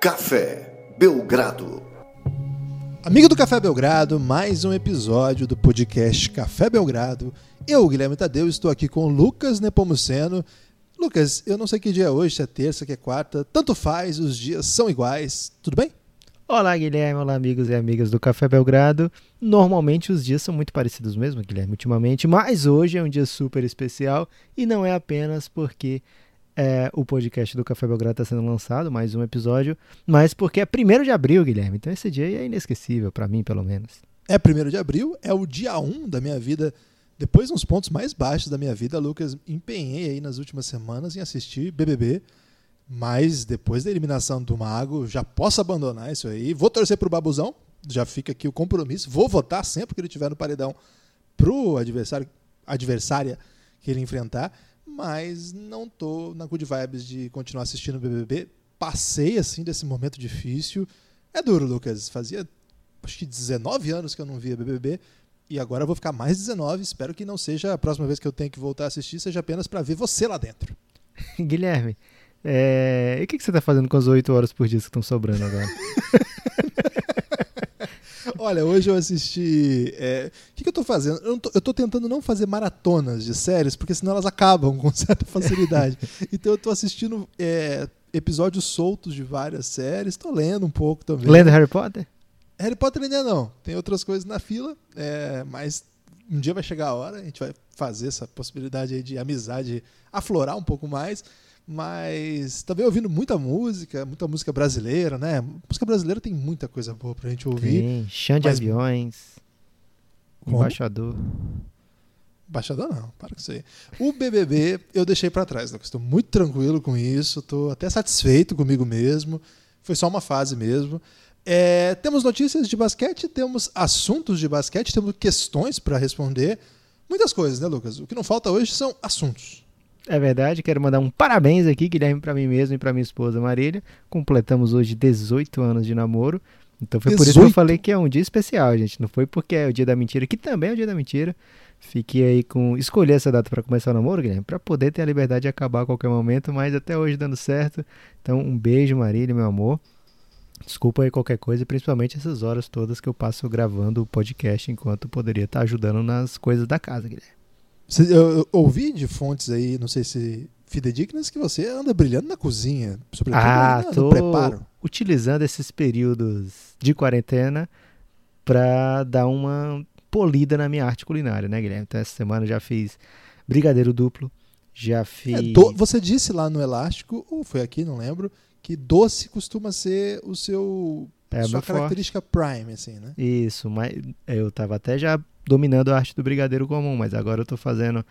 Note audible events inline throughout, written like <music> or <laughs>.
Café Belgrado. Amigo do Café Belgrado, mais um episódio do podcast Café Belgrado. Eu, Guilherme Tadeu, estou aqui com o Lucas Nepomuceno. Lucas, eu não sei que dia é hoje, se é terça, se é quarta, tanto faz, os dias são iguais. Tudo bem? Olá, Guilherme. Olá, amigos e amigas do Café Belgrado. Normalmente os dias são muito parecidos mesmo, Guilherme, ultimamente, mas hoje é um dia super especial e não é apenas porque é, o podcast do Café Belgrado está sendo lançado, mais um episódio, mas porque é 1 de abril, Guilherme. Então esse dia é inesquecível, para mim, pelo menos. É 1 de abril, é o dia 1 da minha vida. Depois, nos pontos mais baixos da minha vida, Lucas, empenhei aí nas últimas semanas em assistir BBB. Mas depois da eliminação do Mago, já posso abandonar isso aí. Vou torcer pro Babuzão, já fica aqui o compromisso. Vou votar sempre que ele estiver no paredão pro adversário, adversária que ele enfrentar. Mas não tô na good vibes de continuar assistindo o BBB. Passei assim desse momento difícil. É duro, Lucas. Fazia acho que 19 anos que eu não via BBB. E agora eu vou ficar mais 19. Espero que não seja a próxima vez que eu tenho que voltar a assistir, seja apenas para ver você lá dentro. <laughs> Guilherme, é... E o que, que você está fazendo com as 8 horas por dia que estão sobrando agora? <laughs> Olha, hoje eu assisti. É... O que, que eu estou fazendo? Eu, tô, eu tô tentando não fazer maratonas de séries, porque senão elas acabam com certa facilidade. <laughs> então eu estou assistindo é, episódios soltos de várias séries, estou lendo um pouco também. Lendo Harry Potter? Harry Potter ainda não. Tem outras coisas na fila, é, mas um dia vai chegar a hora, a gente vai fazer essa possibilidade aí de amizade aflorar um pouco mais mas também ouvindo muita música, muita música brasileira, né? Música brasileira tem muita coisa boa pra gente ouvir. Tem, chão de mas... aviões, Como? embaixador. Embaixador não, para com isso aí. O BBB eu deixei para trás, Lucas. Estou muito tranquilo com isso, estou até satisfeito comigo mesmo. Foi só uma fase mesmo. É, temos notícias de basquete, temos assuntos de basquete, temos questões para responder. Muitas coisas, né, Lucas? O que não falta hoje são assuntos. É verdade, quero mandar um parabéns aqui, Guilherme, para mim mesmo e para minha esposa Marília. Completamos hoje 18 anos de namoro. Então foi 18? por isso que eu falei que é um dia especial, gente. Não foi porque é o dia da mentira, que também é o dia da mentira. Fiquei aí com escolher essa data para começar o namoro, Guilherme, para poder ter a liberdade de acabar a qualquer momento, mas até hoje dando certo. Então, um beijo, Marília, meu amor. Desculpa aí qualquer coisa, principalmente essas horas todas que eu passo gravando o podcast enquanto poderia estar ajudando nas coisas da casa, Guilherme. Eu, eu ouvi de fontes aí, não sei se fidedignas, que você anda brilhando na cozinha, sobretudo ah, no, tô preparo. utilizando esses períodos de quarentena para dar uma polida na minha arte culinária, né, Guilherme? Então essa semana já fiz brigadeiro duplo, já fiz... É, do, você disse lá no Elástico, ou foi aqui, não lembro, que doce costuma ser o seu... É sua característica forte. prime, assim, né? Isso, mas eu tava até já dominando a arte do brigadeiro comum, mas agora eu estou fazendo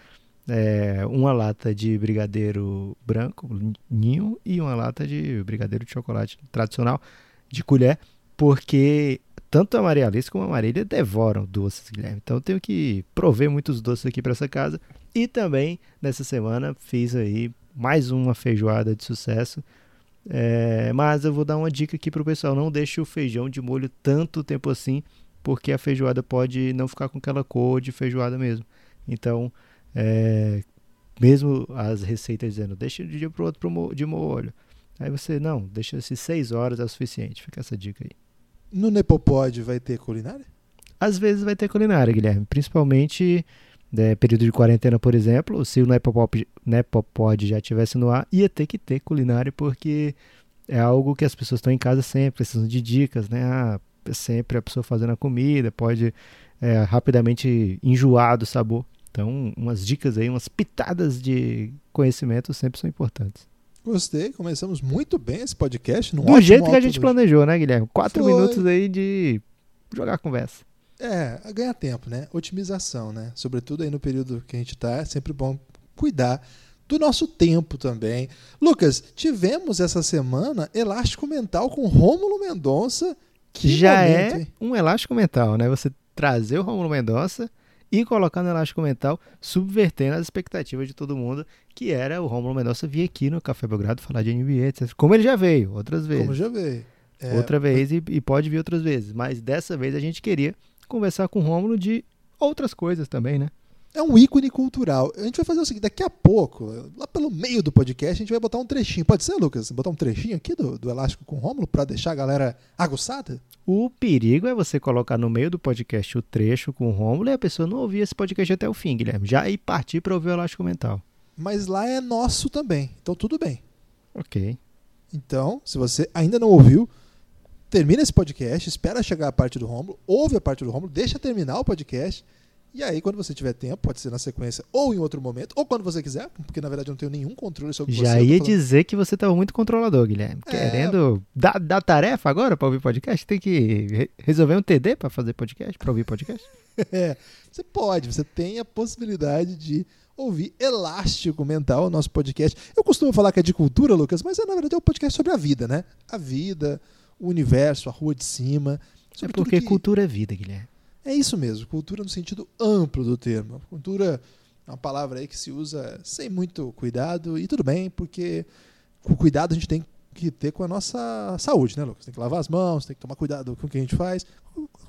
é, uma lata de brigadeiro branco, ninho, e uma lata de brigadeiro de chocolate tradicional de colher, porque tanto a Maria Alice como a Marília devoram doces, Guilherme. Então eu tenho que prover muitos doces aqui para essa casa. E também, nessa semana, fiz aí mais uma feijoada de sucesso. É, mas eu vou dar uma dica aqui para o pessoal: não deixe o feijão de molho tanto tempo assim, porque a feijoada pode não ficar com aquela cor de feijoada mesmo. Então, é, mesmo as receitas dizendo, deixa de um dia para o outro de molho. Aí você, não, deixa se seis horas é o suficiente. Fica essa dica aí. No Nepopod vai ter culinária? Às vezes vai ter culinária, Guilherme. Principalmente né, período de quarentena, por exemplo. Se o Nepopod, Nepopod já estivesse no ar, ia ter que ter culinária, porque é algo que as pessoas estão em casa sempre, precisam de dicas, né? Ah, sempre a pessoa fazendo a comida, pode é, rapidamente enjoar do sabor. Então, umas dicas aí, umas pitadas de conhecimento sempre são importantes. Gostei, começamos muito bem esse podcast. Do jeito que a gente planejou, né, Guilherme? Quatro Foi. minutos aí de jogar conversa. É, ganhar tempo, né? Otimização, né? Sobretudo aí no período que a gente está, é sempre bom cuidar do nosso tempo também. Lucas, tivemos essa semana Elástico Mental com Rômulo Mendonça que já momento, é hein? um elástico mental, né? Você trazer o Romulo Mendonça e colocar no elástico mental, subvertendo as expectativas de todo mundo, que era o Romulo Mendonça vir aqui no Café Belgrado falar de NBA, etc. Como ele já veio outras vezes. Como já veio. É, Outra vez e, e, pode vir outras vezes. Mas dessa vez a gente queria conversar com o Romulo de outras coisas também, né? É um ícone cultural. A gente vai fazer o seguinte: daqui a pouco, lá pelo meio do podcast, a gente vai botar um trechinho. Pode ser, Lucas? Botar um trechinho aqui do, do Elástico com Rômulo para deixar a galera aguçada? O perigo é você colocar no meio do podcast o trecho com o Rômulo e a pessoa não ouvir esse podcast até o fim, Guilherme. Já ir partir para ouvir o Elástico Mental. Mas lá é nosso também, então tudo bem. Ok. Então, se você ainda não ouviu, termina esse podcast, espera chegar a parte do Rômulo, ouve a parte do Rômulo, deixa terminar o podcast. E aí, quando você tiver tempo, pode ser na sequência ou em outro momento, ou quando você quiser, porque na verdade eu não tenho nenhum controle sobre você. Já eu tô ia dizer que você estava muito controlador, Guilherme. É. Querendo dar, dar tarefa agora para ouvir podcast? Tem que re- resolver um TD para fazer podcast, para ouvir podcast? <laughs> É, você pode, você tem a possibilidade de ouvir Elástico Mental, o nosso podcast. Eu costumo falar que é de cultura, Lucas, mas é, na verdade é um podcast sobre a vida, né? A vida, o universo, a rua de cima. É porque que- cultura é vida, Guilherme. É isso mesmo, cultura no sentido amplo do termo. Cultura é uma palavra aí que se usa sem muito cuidado, e tudo bem, porque com cuidado a gente tem que ter com a nossa saúde, né, Lucas? Tem que lavar as mãos, tem que tomar cuidado com o que a gente faz.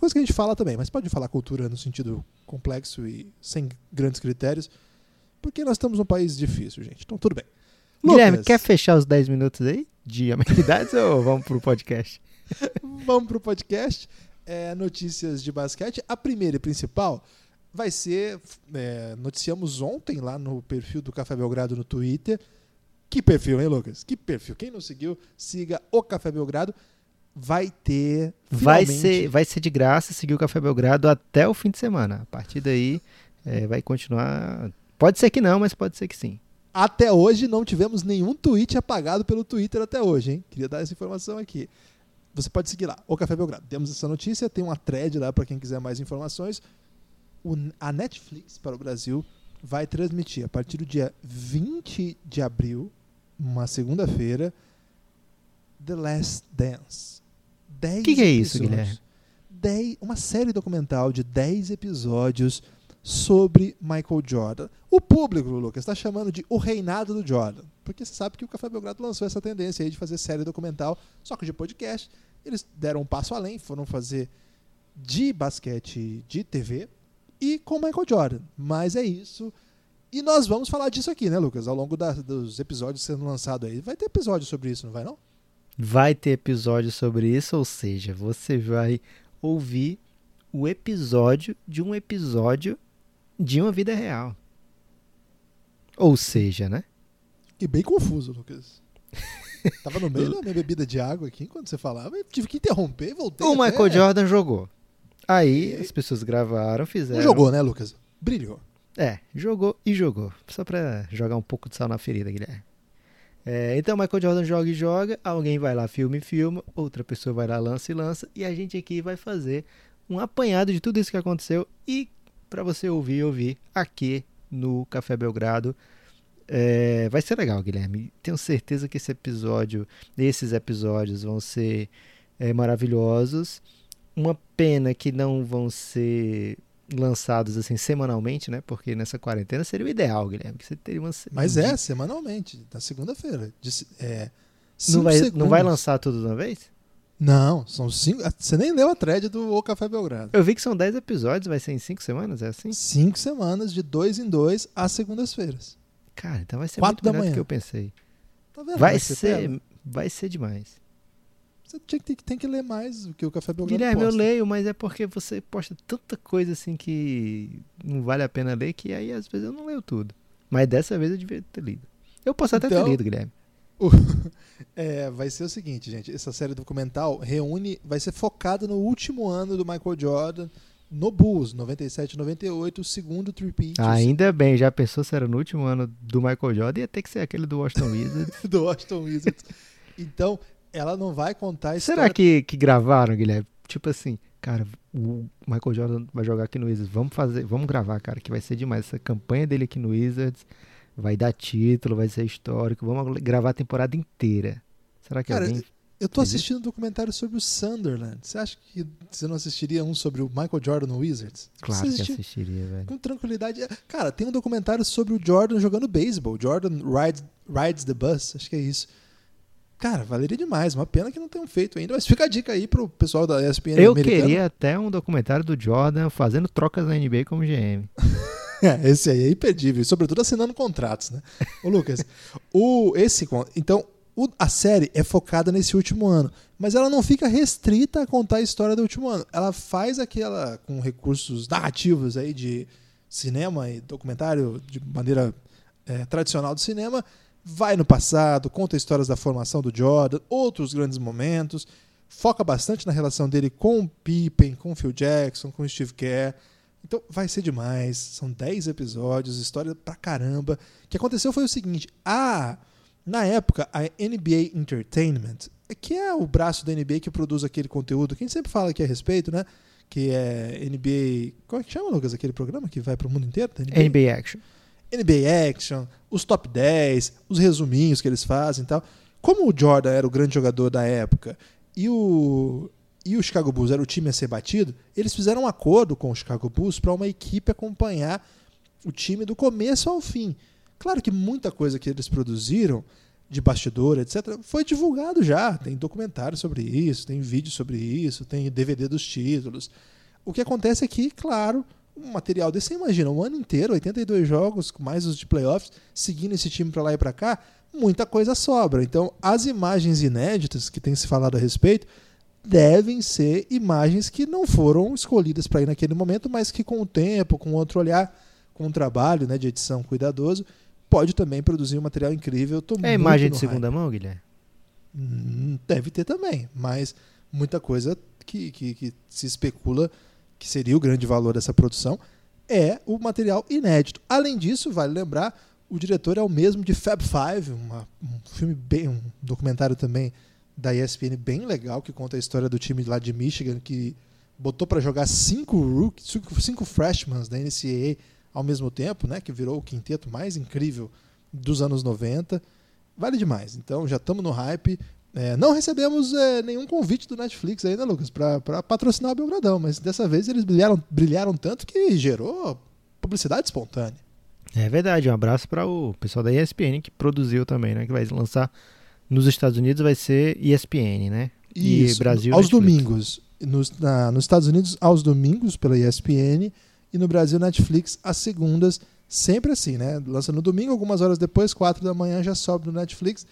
Coisa que a gente fala também, mas pode falar cultura no sentido complexo e sem grandes critérios, porque nós estamos num país difícil, gente. Então tudo bem. Guilherme, Lucas, quer fechar os 10 minutos aí de amenidades <laughs> ou vamos pro podcast? Vamos pro podcast. É, notícias de basquete. A primeira e principal vai ser. é, noticiamos ontem lá no perfil do Café Belgrado no Twitter. Que perfil, hein, Lucas? Que perfil. Quem não seguiu, siga o Café Belgrado. Vai ter. Vai finalmente- ser, vai ser de graça seguir o Café Belgrado até o fim de semana. A partir daí é, vai continuar. Pode ser que não, mas pode ser que sim. Até hoje não tivemos nenhum tweet apagado pelo Twitter até hoje, hein? Queria dar essa informação aqui. Você pode seguir lá, o Café Belgrado. Temos essa notícia, tem uma thread lá para quem quiser mais informações. O- a Netflix para o Brasil vai transmitir a partir do dia 20 de abril, uma segunda-feira, The Last Dance. 10 Que que é isso. Guilherme? 10 uma série documental de 10 episódios sobre Michael Jordan. O público, Lucas, está chamando de O Reinado do Jordan. Porque você sabe que o Café Belgrado lançou essa tendência aí de fazer série documental, só que de podcast. Eles deram um passo além, foram fazer de basquete de TV e com Michael Jordan. Mas é isso. E nós vamos falar disso aqui, né, Lucas? Ao longo da- dos episódios sendo lançados aí. Vai ter episódio sobre isso, não vai não? Vai ter episódio sobre isso, ou seja, você vai ouvir o episódio de um episódio de uma vida real. Ou seja, né? Fiquei bem confuso, Lucas. <laughs> Tava no meio da minha bebida de água aqui enquanto você falava. Eu tive que interromper, voltei. O até- Michael Jordan jogou. Aí E- as pessoas gravaram, fizeram. Jogou, né, Lucas? Brilhou. É, jogou e jogou. Só pra jogar um pouco de sal na ferida, Guilherme. É, então, Michael Jordan joga e joga, alguém vai lá, filma e filma, outra pessoa vai lá, lança e lança, e a gente aqui vai fazer um apanhado de tudo isso que aconteceu e pra você ouvir e ouvir aqui no Café Belgrado. É, vai ser legal, Guilherme. Tenho certeza que esse episódio, esses episódios vão ser é, maravilhosos. Uma pena que não vão ser lançados assim semanalmente, né? Porque nessa quarentena seria o ideal, Guilherme. Que você teria uma Mas um é, dia- semanalmente, na segunda-feira. É, Não vai, não segundos. vai lançar tudo de uma vez? Não, são cinco. Você nem leu a thread do O Café Belgrado. Eu vi que são 10 episódios, vai ser em 5 semanas, é assim? Cinco semanas, de dois em dois, às segundas-feiras. Cara, então vai ser Quatro muito da melhor do manhã. que eu pensei. Tá vendo? Vai você pega? ser, vai ser demais. Você tinha que, tem, tem que ler mais do que o Café Belgrado Guilherme, eu posta. leio, mas é porque você posta tanta coisa assim que não vale a pena ler, que aí às vezes eu não leio tudo. Mas dessa vez eu devia ter lido. Eu posso até Então- ter lido, Guilherme. <laughs> É, vai ser o seguinte, gente. Essa série documental reúne, vai ser focada no último ano do Michael Jordan no Bulls, 97 98, o segundo three-peat Ainda bem, já pensou se era no último ano do Michael Jordan, ia ter que ser aquele do Washington Wizards. <laughs> do Washington Wizards. Então, ela não vai contar a. Será que, que gravaram, Guilherme? Tipo assim, cara, o Michael Jordan vai jogar aqui no Wizards. Vamos fazer, vamos gravar, cara, que vai ser demais. Essa campanha dele aqui no Wizards vai dar título, vai ser histórico. Vamos gravar a temporada inteira. Será que Cara, alguém. Eu tô assistindo um documentário sobre o Sunderland. Você acha que você não assistiria um sobre o Michael Jordan no Wizards? Claro que assistir assistiria, velho. Com tranquilidade. Cara, tem um documentário sobre o Jordan jogando beisebol. Jordan rides, rides the Bus, acho que é isso. Cara, valeria demais. Uma pena que não tenham feito ainda. Mas fica a dica aí pro pessoal da ESPN Eu americana. queria até um documentário do Jordan fazendo trocas na NBA como GM. <laughs> É, esse aí é imperdível, sobretudo assinando contratos, né? Ô, Lucas, o, esse, então, o, a série é focada nesse último ano, mas ela não fica restrita a contar a história do último ano. Ela faz aquela com recursos narrativos aí de cinema e documentário de maneira é, tradicional do cinema, vai no passado, conta histórias da formação do Jordan, outros grandes momentos, foca bastante na relação dele com o Pippen, com o Phil Jackson, com o Steve Kerr. Então vai ser demais. São 10 episódios, história pra caramba. O que aconteceu foi o seguinte: a na época, a NBA Entertainment, que é o braço da NBA que produz aquele conteúdo que a gente sempre fala aqui a respeito, né? Que é NBA. Como é que chama, Lucas, aquele programa que vai pro mundo inteiro? NBA? NBA Action. NBA Action, os top 10, os resuminhos que eles fazem e tal. Como o Jordan era o grande jogador da época e o, e o Chicago Bulls era o time a ser batido, eles fizeram um acordo com o Chicago Bulls para uma equipe acompanhar o time do começo ao fim. Claro que muita coisa que eles produziram de bastidor, etc., foi divulgado já. Tem documentário sobre isso, tem vídeo sobre isso, tem DVD dos títulos. O que acontece é que, claro, um material desse, você imagina, um ano inteiro, 82 jogos, mais os de playoffs, seguindo esse time para lá e para cá, muita coisa sobra. Então, as imagens inéditas que tem se falado a respeito devem ser imagens que não foram escolhidas para ir naquele momento, mas que com o tempo, com outro olhar, com um trabalho né, de edição cuidadoso, pode também produzir um material incrível. É imagem de segunda hype. mão, Guilherme? Hum, deve ter também, mas muita coisa que, que, que se especula que seria o grande valor dessa produção, é o material inédito. Além disso, vale lembrar, o diretor é o mesmo de Fab Five, uma, um filme bem, um documentário também da ESPN bem legal que conta a história do time lá de Michigan que botou para jogar cinco rookies, cinco, freshmen da NCAA ao mesmo tempo, né, que virou o quinteto mais incrível dos anos 90. Vale demais. Então já estamos no hype. É, não recebemos é, nenhum convite do Netflix ainda, Lucas, para patrocinar o Belgradão, mas dessa vez eles brilharam, brilharam tanto que gerou publicidade espontânea. É verdade, um abraço para o pessoal da ESPN que produziu também, né? Que vai lançar nos Estados Unidos vai ser ESPN, né? Isso, e Brasil aos Netflix. domingos. Nos, na, nos Estados Unidos, aos domingos pela ESPN e no Brasil, Netflix, às segundas, sempre assim, né? Lança no domingo, algumas horas depois, quatro da manhã, já sobe no Netflix.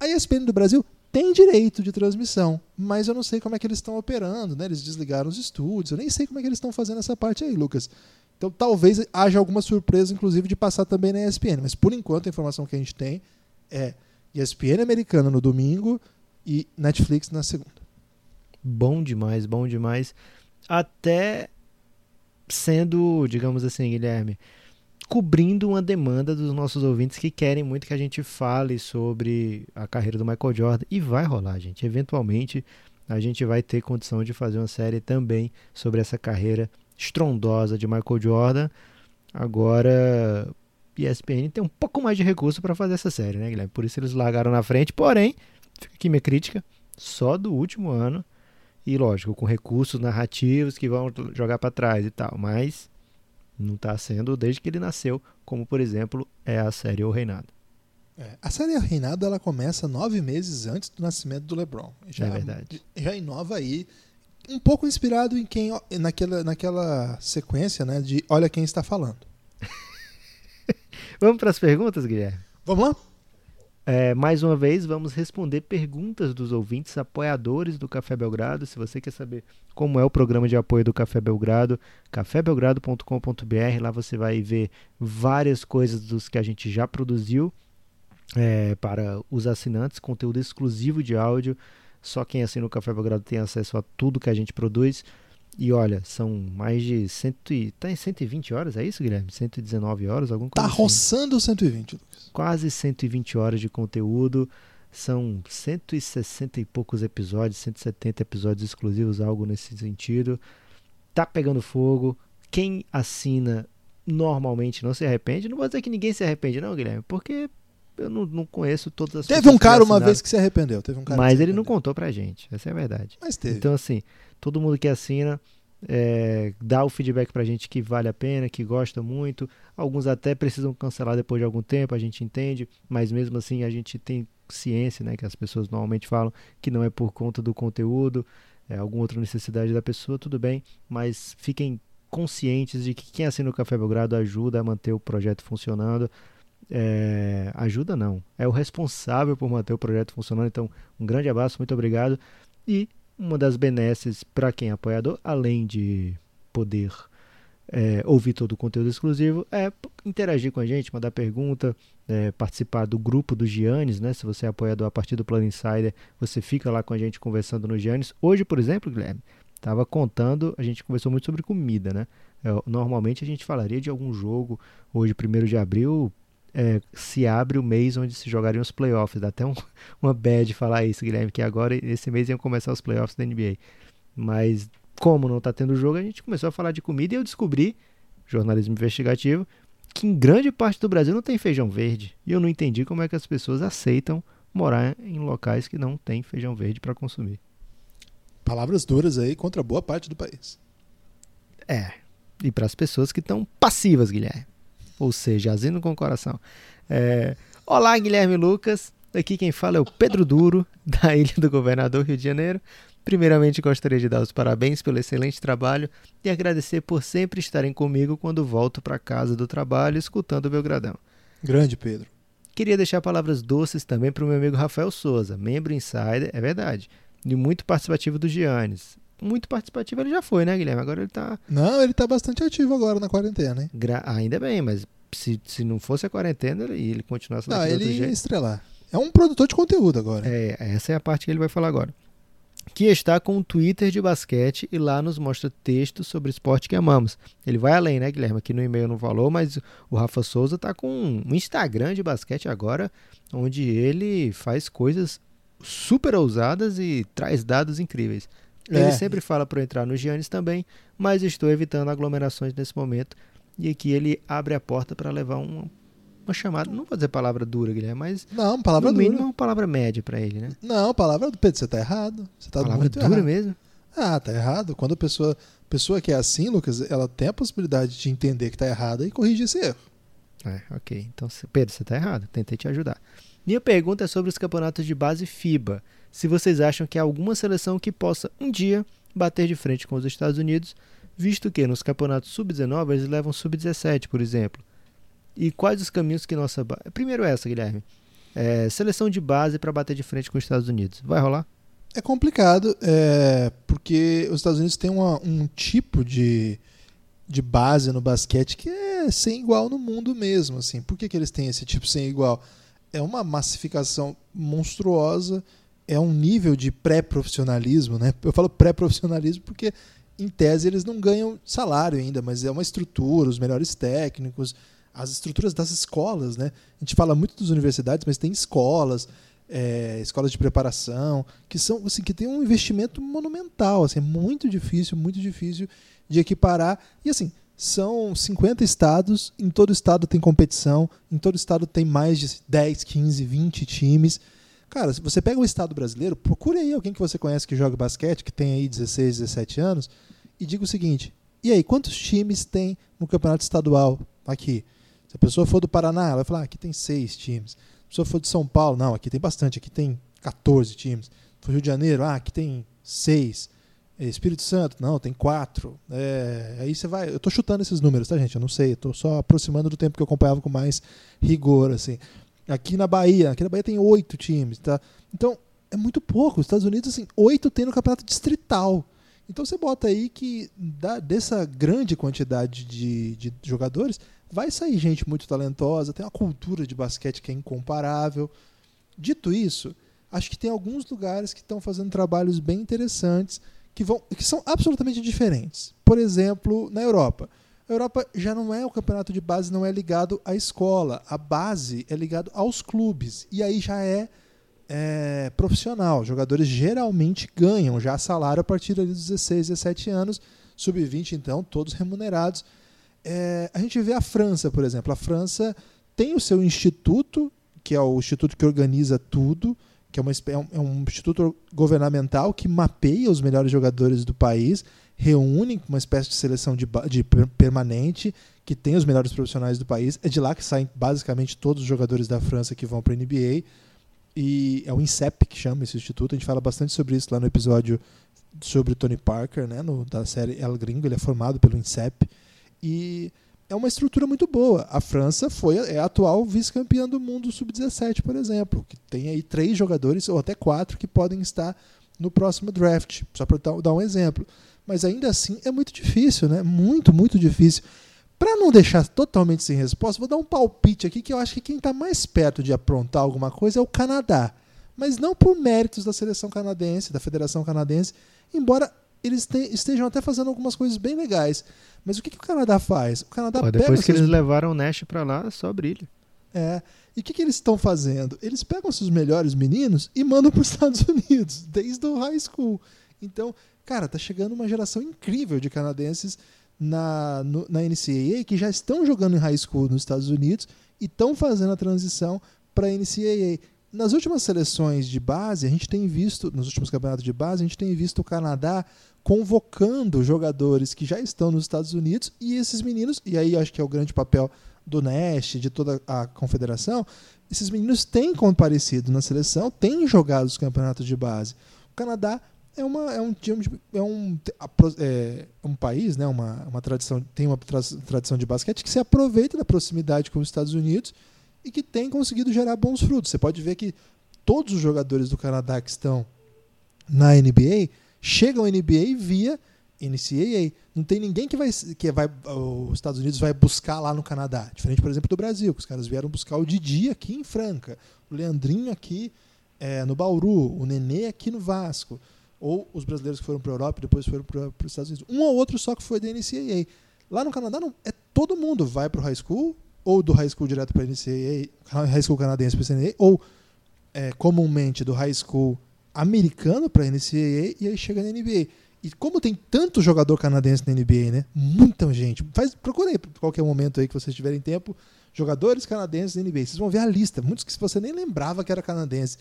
A ESPN do Brasil tem direito de transmissão, mas eu não sei como é que eles estão operando, né? Eles desligaram os estúdios, eu nem sei como é que eles estão fazendo essa parte aí, Lucas. Então talvez haja alguma surpresa, inclusive, de passar também na ESPN, mas por enquanto a informação que a gente tem é ESPN americana no domingo e Netflix na segunda. Bom demais, bom demais. Até sendo, digamos assim, Guilherme, cobrindo uma demanda dos nossos ouvintes que querem muito que a gente fale sobre a carreira do Michael Jordan. E vai rolar, gente. Eventualmente a gente vai ter condição de fazer uma série também sobre essa carreira estrondosa de Michael Jordan. Agora, ESPN tem um pouco mais de recurso para fazer essa série, né, Guilherme? Por isso eles largaram na frente. Porém, fica aqui minha crítica, só do último ano. E lógico, com recursos narrativos que vão jogar para trás e tal. Mas não está sendo desde que ele nasceu, como por exemplo é a série O Reinado. É, a série O Reinado ela começa nove meses antes do nascimento do LeBron. Já, é verdade. Já inova aí, um pouco inspirado em quem naquela, naquela sequência, né, de Olha quem está falando. <laughs> Vamos para as perguntas, Guilherme? Vamos lá? É, mais uma vez, vamos responder perguntas dos ouvintes apoiadores do Café Belgrado. Se você quer saber como é o programa de apoio do Café Belgrado, cafébelgrado.com.br. Lá você vai ver várias coisas dos que a gente já produziu é, para os assinantes, conteúdo exclusivo de áudio. Só quem assina o Café Belgrado tem acesso a tudo que a gente produz. E olha, são mais de cento e, tá em 120 horas, é isso, Guilherme? 119 horas, coisa Tá assim. roçando 120, Lucas. Quase 120 horas de conteúdo. São 160 e poucos episódios, 170 episódios exclusivos, algo nesse sentido. Tá pegando fogo. Quem assina normalmente não se arrepende. Não vou dizer que ninguém se arrepende, não, Guilherme, porque eu não, não conheço todas as Teve um cara uma vez que se arrependeu. Teve um cara mas ele não contou pra gente. Essa é a verdade. Mas teve. Então, assim, todo mundo que assina é, dá o feedback pra gente que vale a pena, que gosta muito. Alguns até precisam cancelar depois de algum tempo, a gente entende, mas mesmo assim a gente tem ciência, né, que as pessoas normalmente falam que não é por conta do conteúdo, é alguma outra necessidade da pessoa, tudo bem, mas fiquem conscientes de que quem assina o Café Belgrado ajuda a manter o projeto funcionando. É, ajuda não, é o responsável por manter o projeto funcionando. Então, um grande abraço, muito obrigado. E uma das benesses para quem é apoiador, além de poder é, ouvir todo o conteúdo exclusivo, é interagir com a gente, mandar pergunta, é, participar do grupo do Giannis, né? Se você é apoiador a partir do Plano Insider, você fica lá com a gente conversando no Giannis. Hoje, por exemplo, Guilherme, estava contando, a gente conversou muito sobre comida, né? É, normalmente a gente falaria de algum jogo, hoje, 1 de abril, é, se abre o mês onde se jogariam os playoffs. Dá até um, <laughs> uma bad falar isso, Guilherme, que agora, esse mês, iam começar os playoffs da NBA. Mas como não está tendo jogo, a gente começou a falar de comida e eu descobri, jornalismo investigativo, que em grande parte do Brasil não tem feijão verde. E eu não entendi como é que as pessoas aceitam morar em locais que não tem feijão verde para consumir. Palavras duras aí contra boa parte do país. É. E para as pessoas que estão passivas, Guilherme. Ou seja, azindo com o coração. É... Olá, Guilherme Lucas. Aqui quem fala é o Pedro Duro, <laughs> da Ilha do Governador, Rio de Janeiro. Primeiramente, gostaria de dar os parabéns pelo excelente trabalho e agradecer por sempre estarem comigo quando volto para casa do trabalho escutando o Belgradão. Grande, Pedro. Queria deixar palavras doces também para o meu amigo Rafael Souza, membro insider, é verdade, e muito participativo do Giannis. Muito participativo ele já foi, né, Guilherme? Agora ele tá. Não, ele tá bastante ativo agora na quarentena, hein? Gra... Ainda bem, mas se, se não fosse a quarentena e ele continuasse Não, ele ia estrelar. É um produtor de conteúdo agora. É, essa é a parte que ele vai falar agora que está com um Twitter de basquete e lá nos mostra textos sobre esporte que amamos. Ele vai além, né, Guilherme? Aqui no e-mail não falou, mas o Rafa Souza está com um Instagram de basquete agora, onde ele faz coisas super ousadas e traz dados incríveis. É. Ele sempre fala para entrar no Giannis também, mas estou evitando aglomerações nesse momento. E aqui ele abre a porta para levar um uma chamada, não vou dizer palavra dura, Guilherme, mas não, palavra no dura. mínimo uma palavra média para ele, né? Não, palavra do Pedro, você tá errado. Você tá palavra dura errado. mesmo? Ah, tá errado. Quando a pessoa, pessoa que é assim, Lucas, ela tem a possibilidade de entender que tá errada e corrigir esse erro. É, ok. Então, Pedro, você tá errado. Tentei te ajudar. Minha pergunta é sobre os campeonatos de base FIBA. Se vocês acham que há alguma seleção que possa um dia bater de frente com os Estados Unidos, visto que nos campeonatos sub-19 eles levam sub-17, por exemplo. E quais os caminhos que nossa. Primeiro essa, Guilherme. É, seleção de base para bater de frente com os Estados Unidos. Vai rolar? É complicado, é, porque os Estados Unidos têm uma, um tipo de, de base no basquete que é sem igual no mundo mesmo. Assim. Por que, que eles têm esse tipo sem igual? É uma massificação monstruosa, é um nível de pré-profissionalismo. Né? Eu falo pré-profissionalismo porque, em tese, eles não ganham salário ainda, mas é uma estrutura, os melhores técnicos as estruturas das escolas, né? A gente fala muito das universidades, mas tem escolas, é, escolas de preparação, que são assim, que tem um investimento monumental, assim, é muito difícil, muito difícil de equiparar. E assim, são 50 estados, em todo estado tem competição, em todo estado tem mais de 10, 15, 20 times. Cara, se você pega o estado brasileiro, procure aí alguém que você conhece que joga basquete, que tem aí 16, 17 anos, e diga o seguinte: e aí, quantos times tem no campeonato estadual aqui? Se a pessoa for do Paraná, ela vai falar, ah, aqui tem seis times. Se a pessoa for de São Paulo, não, aqui tem bastante, aqui tem 14 times. Se for Rio de Janeiro, ah, aqui tem seis. É, Espírito Santo, não, tem quatro. É, aí você vai. Eu estou chutando esses números, tá, gente? Eu não sei, estou só aproximando do tempo que eu acompanhava com mais rigor, assim. Aqui na Bahia, aqui na Bahia tem oito times, tá? Então, é muito pouco. Os Estados Unidos, assim, oito tem no campeonato distrital. Então você bota aí que da, dessa grande quantidade de, de jogadores, vai sair gente muito talentosa, tem uma cultura de basquete que é incomparável. Dito isso, acho que tem alguns lugares que estão fazendo trabalhos bem interessantes que, vão, que são absolutamente diferentes. Por exemplo, na Europa. A Europa já não é o campeonato de base, não é ligado à escola. A base é ligado aos clubes. E aí já é, é profissional. Os jogadores geralmente ganham já salário a partir dos 16, 17 anos. Sub-20, então, todos remunerados é, a gente vê a França, por exemplo. A França tem o seu instituto, que é o instituto que organiza tudo, que é, uma, é, um, é um instituto governamental que mapeia os melhores jogadores do país, reúne uma espécie de seleção de, de permanente, que tem os melhores profissionais do país. É de lá que saem basicamente todos os jogadores da França que vão para a NBA. E é o INSEP que chama esse instituto. A gente fala bastante sobre isso lá no episódio sobre o Tony Parker, né, no, da série El Gringo, ele é formado pelo INSEP e é uma estrutura muito boa. A França foi é a atual vice-campeã do mundo sub-17, por exemplo, que tem aí três jogadores ou até quatro que podem estar no próximo draft, só para dar um exemplo. Mas ainda assim é muito difícil, né? Muito, muito difícil. Para não deixar totalmente sem resposta, vou dar um palpite aqui que eu acho que quem está mais perto de aprontar alguma coisa é o Canadá. Mas não por méritos da seleção canadense, da Federação Canadense, embora eles te, estejam até fazendo algumas coisas bem legais. Mas o que, que o Canadá faz? O Canadá Pô, depois que eles levaram o Nash para lá, só brilha. É. E o que, que eles estão fazendo? Eles pegam seus melhores meninos e mandam para os Estados Unidos, <laughs> desde o high school. Então, cara, tá chegando uma geração incrível de canadenses na, no, na NCAA que já estão jogando em high school nos Estados Unidos e estão fazendo a transição para a NCAA. Nas últimas seleções de base, a gente tem visto, nos últimos campeonatos de base, a gente tem visto o Canadá convocando jogadores que já estão nos Estados Unidos e esses meninos, e aí acho que é o grande papel do Nest, de toda a confederação, esses meninos têm comparecido na seleção, têm jogado os campeonatos de base. O Canadá é, uma, é um é um, é um país, né, uma, uma tradição, tem uma tradição de basquete que se aproveita da proximidade com os Estados Unidos e que tem conseguido gerar bons frutos. Você pode ver que todos os jogadores do Canadá que estão na NBA chegam à NBA via NCAA. Não tem ninguém que vai que vai os Estados Unidos vai buscar lá no Canadá, diferente por exemplo do Brasil, que os caras vieram buscar o Didi aqui em Franca, o Leandrinho aqui é, no Bauru, o Nenê aqui no Vasco, ou os brasileiros que foram para a Europa e depois foram para os Estados Unidos. Um ou outro só que foi da NCAA. Lá no Canadá não, é todo mundo vai para o high school ou do high school direto para a NCAA, high school canadense para a NCAA, ou é, comumente do high school americano para a NCAA e aí chega na NBA. E como tem tanto jogador canadense na NBA, né? Muita gente. Faz, procura aí, qualquer momento aí que vocês tiverem tempo, jogadores canadenses na NBA. Vocês vão ver a lista, muitos que você nem lembrava que era canadense.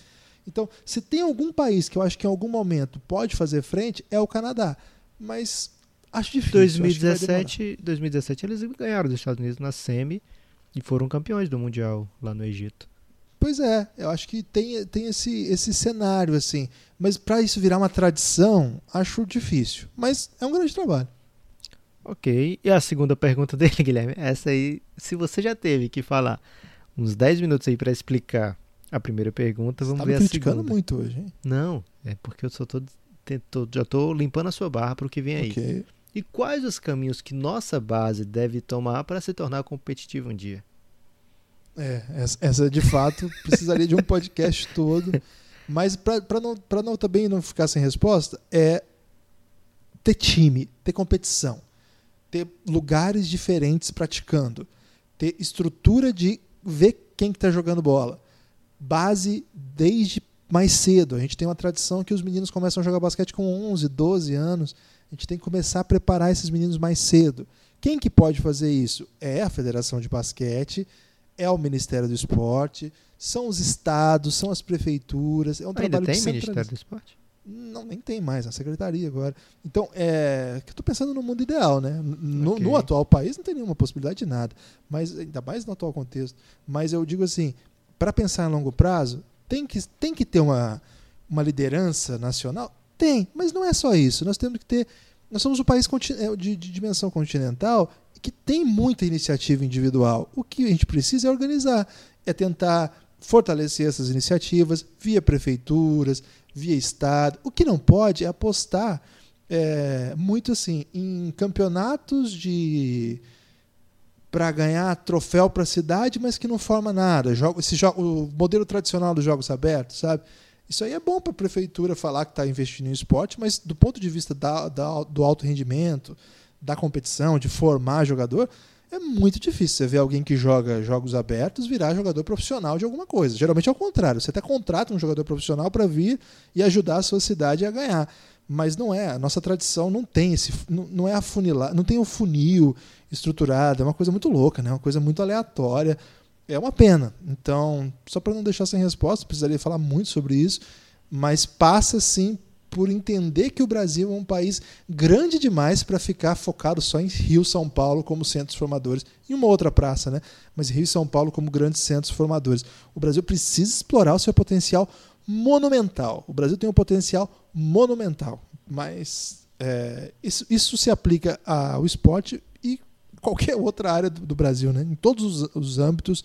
Então, se tem algum país que eu acho que em algum momento pode fazer frente, é o Canadá. Mas acho difícil. 2017, acho 2017 eles ganharam dos Estados Unidos na semi e foram campeões do mundial lá no Egito. Pois é, eu acho que tem, tem esse, esse cenário assim. Mas para isso virar uma tradição, acho difícil. Mas é um grande trabalho. Ok. E a segunda pergunta <laughs> dele, Guilherme? Essa aí, se você já teve que falar uns 10 minutos aí para explicar a primeira pergunta, vamos tá ver a criticando segunda. muito hoje, hein? Não, é porque eu só tô, tô já tô limpando a sua barra para o que vem aí. Okay. E quais os caminhos que nossa base deve tomar para se tornar competitiva um dia? É, essa de fato <laughs> precisaria de um podcast todo. Mas para não, não também não ficar sem resposta, é ter time, ter competição, ter lugares diferentes praticando, ter estrutura de ver quem está que tá jogando bola. Base desde mais cedo. A gente tem uma tradição que os meninos começam a jogar basquete com 11, 12 anos. A gente tem que começar a preparar esses meninos mais cedo. Quem que pode fazer isso? É a Federação de Basquete, é o Ministério do Esporte, são os estados, são as prefeituras. É um Ainda trabalho tem Ministério do Esporte? Não, nem tem mais, a secretaria agora. Então, é eu estou pensando no mundo ideal, né? No, okay. no, atual país não tem nenhuma possibilidade de nada, mas ainda mais no atual contexto. Mas eu digo assim, para pensar a longo prazo, tem que, tem que ter uma, uma liderança nacional? Tem, mas não é só isso. Nós temos que ter. Nós somos um país de, de dimensão continental que tem muita iniciativa individual. O que a gente precisa é organizar, é tentar fortalecer essas iniciativas via prefeituras, via Estado. O que não pode é apostar é, muito assim em campeonatos de para ganhar troféu para a cidade, mas que não forma nada. Jogo, esse jogo, o modelo tradicional dos jogos abertos, sabe? Isso aí é bom para a prefeitura falar que está investindo em esporte, mas do ponto de vista da, da, do alto rendimento, da competição, de formar jogador, é muito difícil você ver alguém que joga jogos abertos virar jogador profissional de alguma coisa. Geralmente é o contrário. Você até contrata um jogador profissional para vir e ajudar a sua cidade a ganhar. Mas não é. A nossa tradição não tem esse. Não, não é afunilar, não tem o um funil estruturado. É uma coisa muito louca, né? uma coisa muito aleatória. É uma pena. Então, só para não deixar sem resposta, precisaria falar muito sobre isso. Mas passa sim por entender que o Brasil é um país grande demais para ficar focado só em Rio São Paulo como centros formadores e uma outra praça, né? Mas Rio e São Paulo como grandes centros formadores. O Brasil precisa explorar o seu potencial monumental. O Brasil tem um potencial monumental. mas é, isso, isso se aplica ao esporte e qualquer outra área do, do Brasil, né? Em todos os, os âmbitos,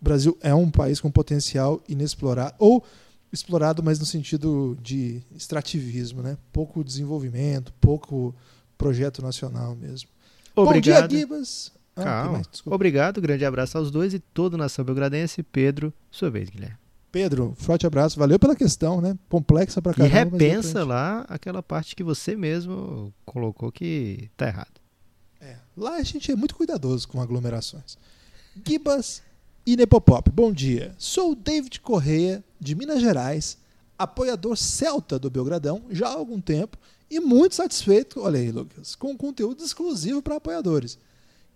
o Brasil é um país com potencial inexplorado ou explorado, mas no sentido de extrativismo, né? Pouco desenvolvimento, pouco projeto nacional mesmo. Obrigado. Bom dia, Gibas. Ah. Obrigado, grande abraço aos dois e toda a nação belgradense. Pedro, sua vez, Guilherme. Pedro, forte abraço. Valeu pela questão, né? Complexa pra E caramba. mas repensa importante. lá aquela parte que você mesmo colocou que tá errado. É, lá a gente é muito cuidadoso com aglomerações. Gibas e Nepopop, bom dia. Sou o David Correia, de Minas Gerais, apoiador celta do Belgradão já há algum tempo e muito satisfeito, olha aí, Lucas, com conteúdo exclusivo para apoiadores.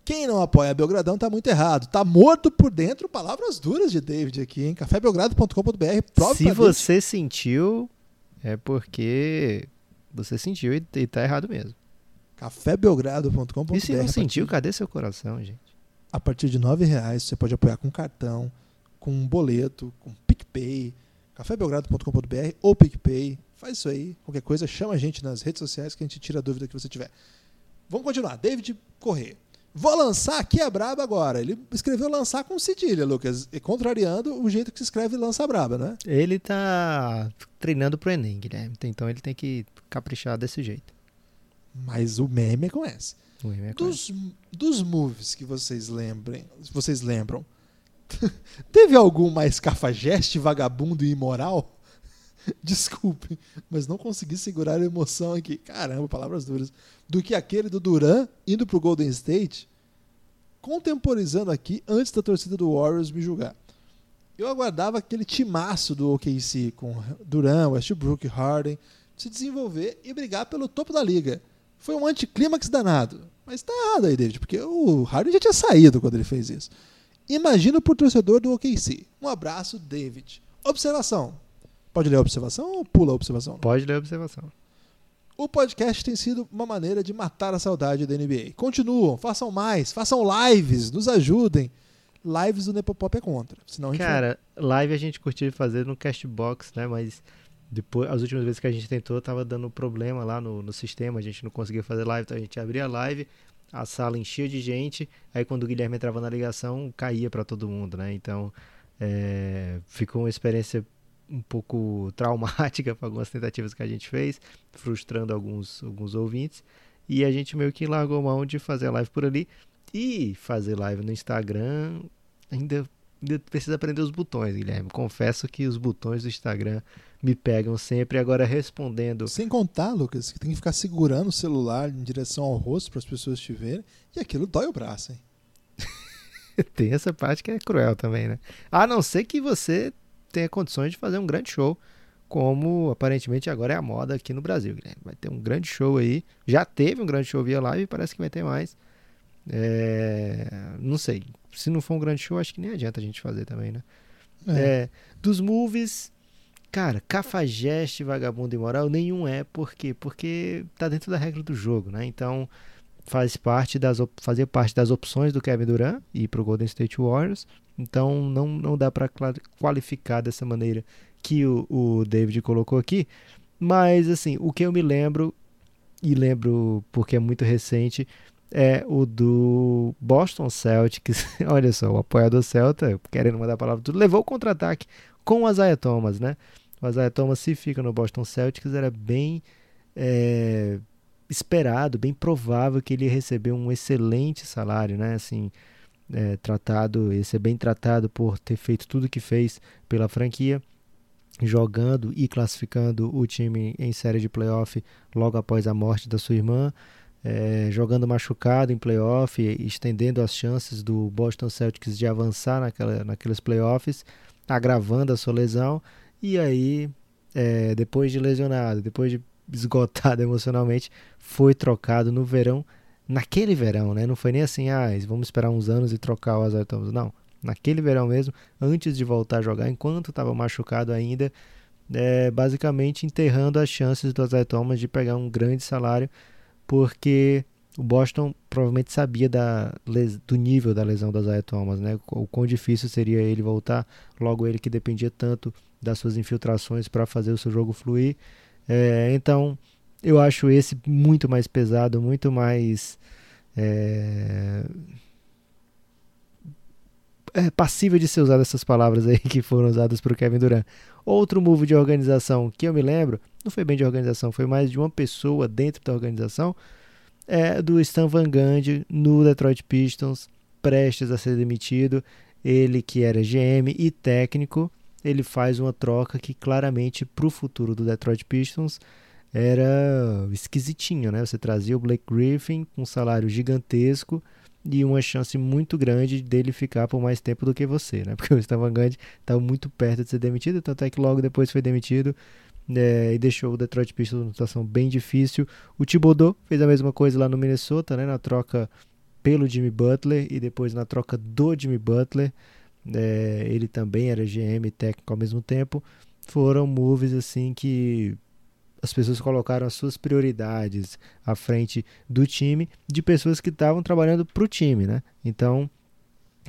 Quem não apoia Belgradão tá muito errado. Tá morto por dentro, palavras duras de David aqui, hein? cafébelgrado.com.br. Se você sentiu, é porque você sentiu e, e tá errado mesmo. cafébelgrado.com.br. E se não sentiu, cadê seu coração, gente? a partir de R$ reais você pode apoiar com cartão, com um boleto, com PicPay, cafébelgrado.com.br ou PicPay. Faz isso aí. Qualquer coisa, chama a gente nas redes sociais que a gente tira a dúvida que você tiver. Vamos continuar. David Corrêa. Vou lançar aqui a braba agora. Ele escreveu lançar com cedilha, Lucas, e contrariando o jeito que se escreve lança braba, né? Ele tá treinando pro Enem, Guilherme. Então ele tem que caprichar desse jeito. Mas o meme é com essa. O Enem é Dos, dos moves que vocês lembrem, vocês lembram, <laughs> teve algum mais cafajeste, vagabundo e imoral? <laughs> Desculpe, mas não consegui segurar a emoção aqui. Caramba, palavras duras. Do que aquele do Duran indo pro Golden State, contemporizando aqui antes da torcida do Warriors me julgar. Eu aguardava aquele timaço do OKC com Duran, Westbrook, Harden se desenvolver e brigar pelo topo da liga. Foi um anticlímax danado. Mas tá errado aí, David, porque o Harden já tinha saído quando ele fez isso. Imagina pro torcedor do OKC. Um abraço, David. Observação. Pode ler a observação ou pula a observação? Pode ler a observação. O podcast tem sido uma maneira de matar a saudade da NBA. Continuam, façam mais, façam lives, nos ajudem. Lives do Nepopop é contra. Senão Cara, live a gente curtiu fazer no Castbox, né? Mas depois, as últimas vezes que a gente tentou, tava dando problema lá no, no sistema, a gente não conseguia fazer live, então a gente abria a live, a sala enchia de gente, aí quando o Guilherme entrava na ligação, caía para todo mundo, né? Então, é, ficou uma experiência um pouco <laughs> traumática para algumas tentativas que a gente fez, frustrando alguns, alguns ouvintes, e a gente meio que largou mão de fazer a live por ali, e fazer live no Instagram ainda ainda precisa aprender os botões, Guilherme. Confesso que os botões do Instagram me pegam sempre. Agora, respondendo. Sem contar, Lucas, que tem que ficar segurando o celular em direção ao rosto para as pessoas te verem. E aquilo dói o braço, hein? <laughs> Tem essa parte que é cruel também, né? A não ser que você tenha condições de fazer um grande show, como aparentemente agora é a moda aqui no Brasil, Guilherme. Vai ter um grande show aí. Já teve um grande show via live e parece que vai ter mais. É, Não sei. Se não for um grande show, acho que nem adianta a gente fazer também, né? É, dos movies, cara, cafajeste, vagabundo e moral, nenhum é. Por quê? Porque tá dentro da regra do jogo, né? Então, faz parte das, fazia parte das opções do Kevin Durant ir pro Golden State Warriors. Então, não, não dá para qualificar dessa maneira que o, o David colocou aqui. Mas, assim, o que eu me lembro, e lembro porque é muito recente, é o do Boston Celtics. <laughs> Olha só, o apoiador Celta, querendo mandar a palavra tudo, levou o contra-ataque com o Isaiah Thomas, né? O Isaiah Thomas, se fica no Boston Celtics, era bem é, esperado, bem provável que ele ia receber um excelente salário, né? Assim, é, tratado, ia ser bem tratado por ter feito tudo que fez pela franquia, jogando e classificando o time em série de playoff logo após a morte da sua irmã é, jogando machucado em playoff, estendendo as chances do Boston Celtics de avançar naquela, naqueles playoffs, agravando a sua lesão. E aí, é, depois de lesionado, depois de esgotado <laughs> emocionalmente, foi trocado no verão, naquele verão, né? Não foi nem assim, ah, vamos esperar uns anos e trocar o Isaiah Thomas. Não, naquele verão mesmo, antes de voltar a jogar, enquanto estava machucado ainda, é, basicamente enterrando as chances do Isaiah Thomas de pegar um grande salário porque o Boston provavelmente sabia da, do nível da lesão do Isaiah Thomas, né? O quão difícil seria ele voltar, logo ele que dependia tanto das suas infiltrações para fazer o seu jogo fluir. É, então eu acho esse muito mais pesado, muito mais é, é passível de ser usado essas palavras aí <laughs> que foram usadas para o Kevin Durant. Outro move de organização que eu me lembro, não foi bem de organização, foi mais de uma pessoa dentro da organização, é do Stan Van Gundy no Detroit Pistons, prestes a ser demitido. Ele que era GM e técnico, ele faz uma troca que claramente para o futuro do Detroit Pistons era esquisitinho, né? Você trazia o Blake Griffin com um salário gigantesco e uma chance muito grande dele ficar por mais tempo do que você, né? <laughs> Porque o Stan Van Gundy estava muito perto de ser demitido, tanto é que logo depois foi demitido é, e deixou o Detroit Pistons numa situação bem difícil. O Thibodeau fez a mesma coisa lá no Minnesota, né? Na troca pelo Jimmy Butler e depois na troca do Jimmy Butler. É, ele também era GM e técnico ao mesmo tempo. Foram moves assim que as pessoas colocaram as suas prioridades à frente do time, de pessoas que estavam trabalhando para o time, né? Então,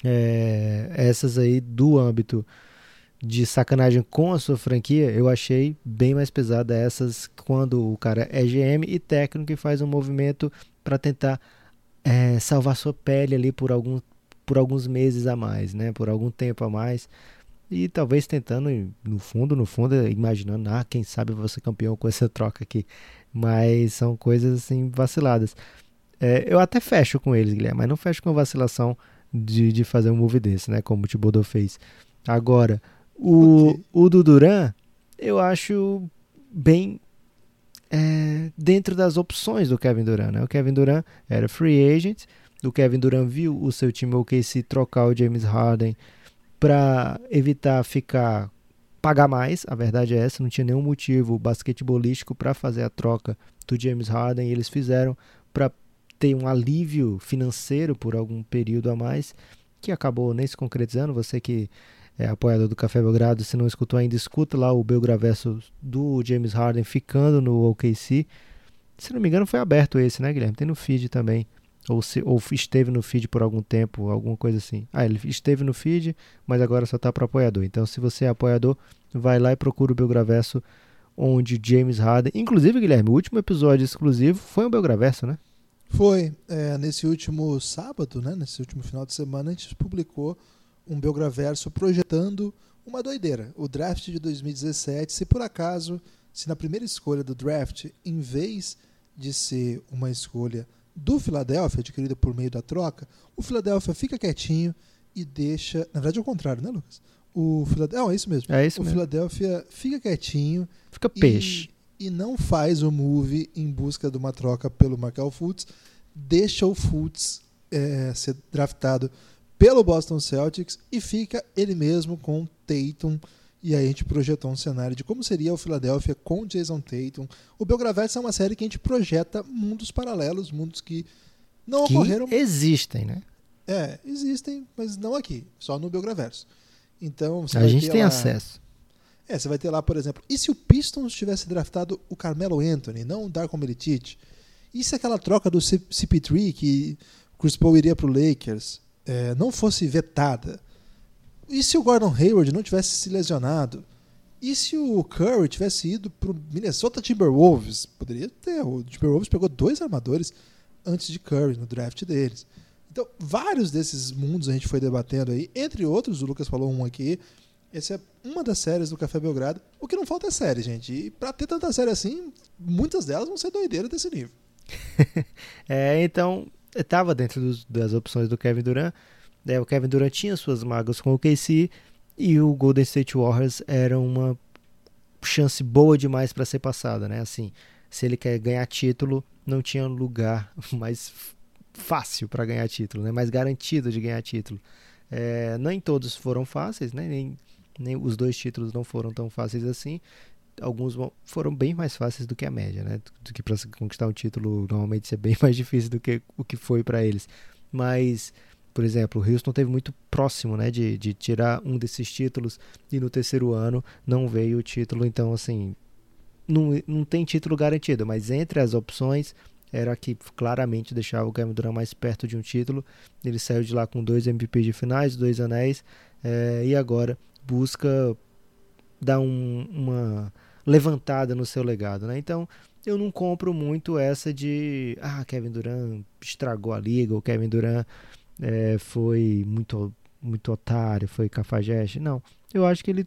é, essas aí do âmbito de sacanagem com a sua franquia, eu achei bem mais pesada essas quando o cara é GM e técnico e faz um movimento para tentar é, salvar sua pele ali por, algum, por alguns meses a mais, né? Por algum tempo a mais e talvez tentando, no fundo, no fundo, imaginando, ah, quem sabe eu vou ser campeão com essa <laughs> troca aqui. Mas são coisas assim vaciladas. É, eu até fecho com eles, Guilherme, mas não fecho com a vacilação de, de fazer um move desse, né? Como o Thibodeau fez. Agora, o, okay. o do Duran, eu acho bem é, dentro das opções do Kevin Durant. Né? O Kevin Durant era free agent, o Kevin Durant viu o seu time OKC trocar o James Harden para evitar ficar pagar mais, a verdade é essa, não tinha nenhum motivo basquetebolístico para fazer a troca do James Harden, e eles fizeram para ter um alívio financeiro por algum período a mais, que acabou nem se concretizando. Você que é apoiador do Café Belgrado, se não escutou ainda, escuta lá o Belgraverso do James Harden ficando no OKC. Se não me engano, foi aberto esse, né, Guilherme? Tem no feed também ou, se, ou esteve no feed por algum tempo, alguma coisa assim. Ah, ele esteve no feed, mas agora só está para apoiador. Então, se você é apoiador, vai lá e procura o Belgraverso, onde James Harden. Inclusive, Guilherme, o último episódio exclusivo foi um Belgraverso, né? Foi. É, nesse último sábado, né, nesse último final de semana, a gente publicou um Belgraverso projetando uma doideira. O draft de 2017, se por acaso, se na primeira escolha do draft, em vez de ser uma escolha do Philadelphia, adquirida por meio da troca, o Philadelphia fica quietinho e deixa. Na verdade, é o contrário, né, Lucas? O Philadelphia. é isso mesmo. É isso o mesmo. Philadelphia fica quietinho. Fica peixe. E, e não faz o move em busca de uma troca pelo Markel Fultz. Deixa o Fultz é, ser draftado pelo Boston Celtics e fica ele mesmo com Tatum e aí a gente projetou um cenário de como seria o Philadelphia com Jason Tatum. O Belgravetes é uma série que a gente projeta mundos paralelos, mundos que não que ocorreram. Existem, né? É, existem, mas não aqui, só no Belgraverso. Então, a gente tem lá... acesso. É, você vai ter lá, por exemplo, e se o Pistons tivesse draftado o Carmelo Anthony, não o Darko Milicic? E se aquela troca do CP3 que Chris Paul iria para o Lakers é, não fosse vetada? E se o Gordon Hayward não tivesse se lesionado? E se o Curry tivesse ido para o Minnesota Timberwolves? Poderia ter. O Timberwolves pegou dois armadores antes de Curry no draft deles. Então, vários desses mundos a gente foi debatendo aí. Entre outros, o Lucas falou um aqui. Essa é uma das séries do Café Belgrado. O que não falta é série, gente. E para ter tanta série assim, muitas delas vão ser doideiras desse nível. <laughs> é, então, estava dentro dos, das opções do Kevin Durant. Né? O Kevin Durant tinha suas mágoas com o KC e o Golden State Warriors era uma chance boa demais para ser passada, né? Assim, se ele quer ganhar título, não tinha lugar <laughs> mais fácil para ganhar título, né? Mais garantido de ganhar título. É, nem todos foram fáceis, né? Nem, nem os dois títulos não foram tão fáceis assim. Alguns foram bem mais fáceis do que a média, né? Do que para conquistar um título normalmente é bem <laughs> mais difícil do que o que foi para eles. Mas por exemplo, o Houston teve muito próximo né, de, de tirar um desses títulos e no terceiro ano não veio o título. Então, assim, não, não tem título garantido, mas entre as opções era que claramente deixava o Kevin Durant mais perto de um título. Ele saiu de lá com dois MVP de finais, dois anéis, é, e agora busca dar um, uma levantada no seu legado. Né? Então, eu não compro muito essa de ah, Kevin Durant estragou a liga, ou Kevin Durant é, foi muito, muito otário, foi cafajeste. Não, eu acho que ele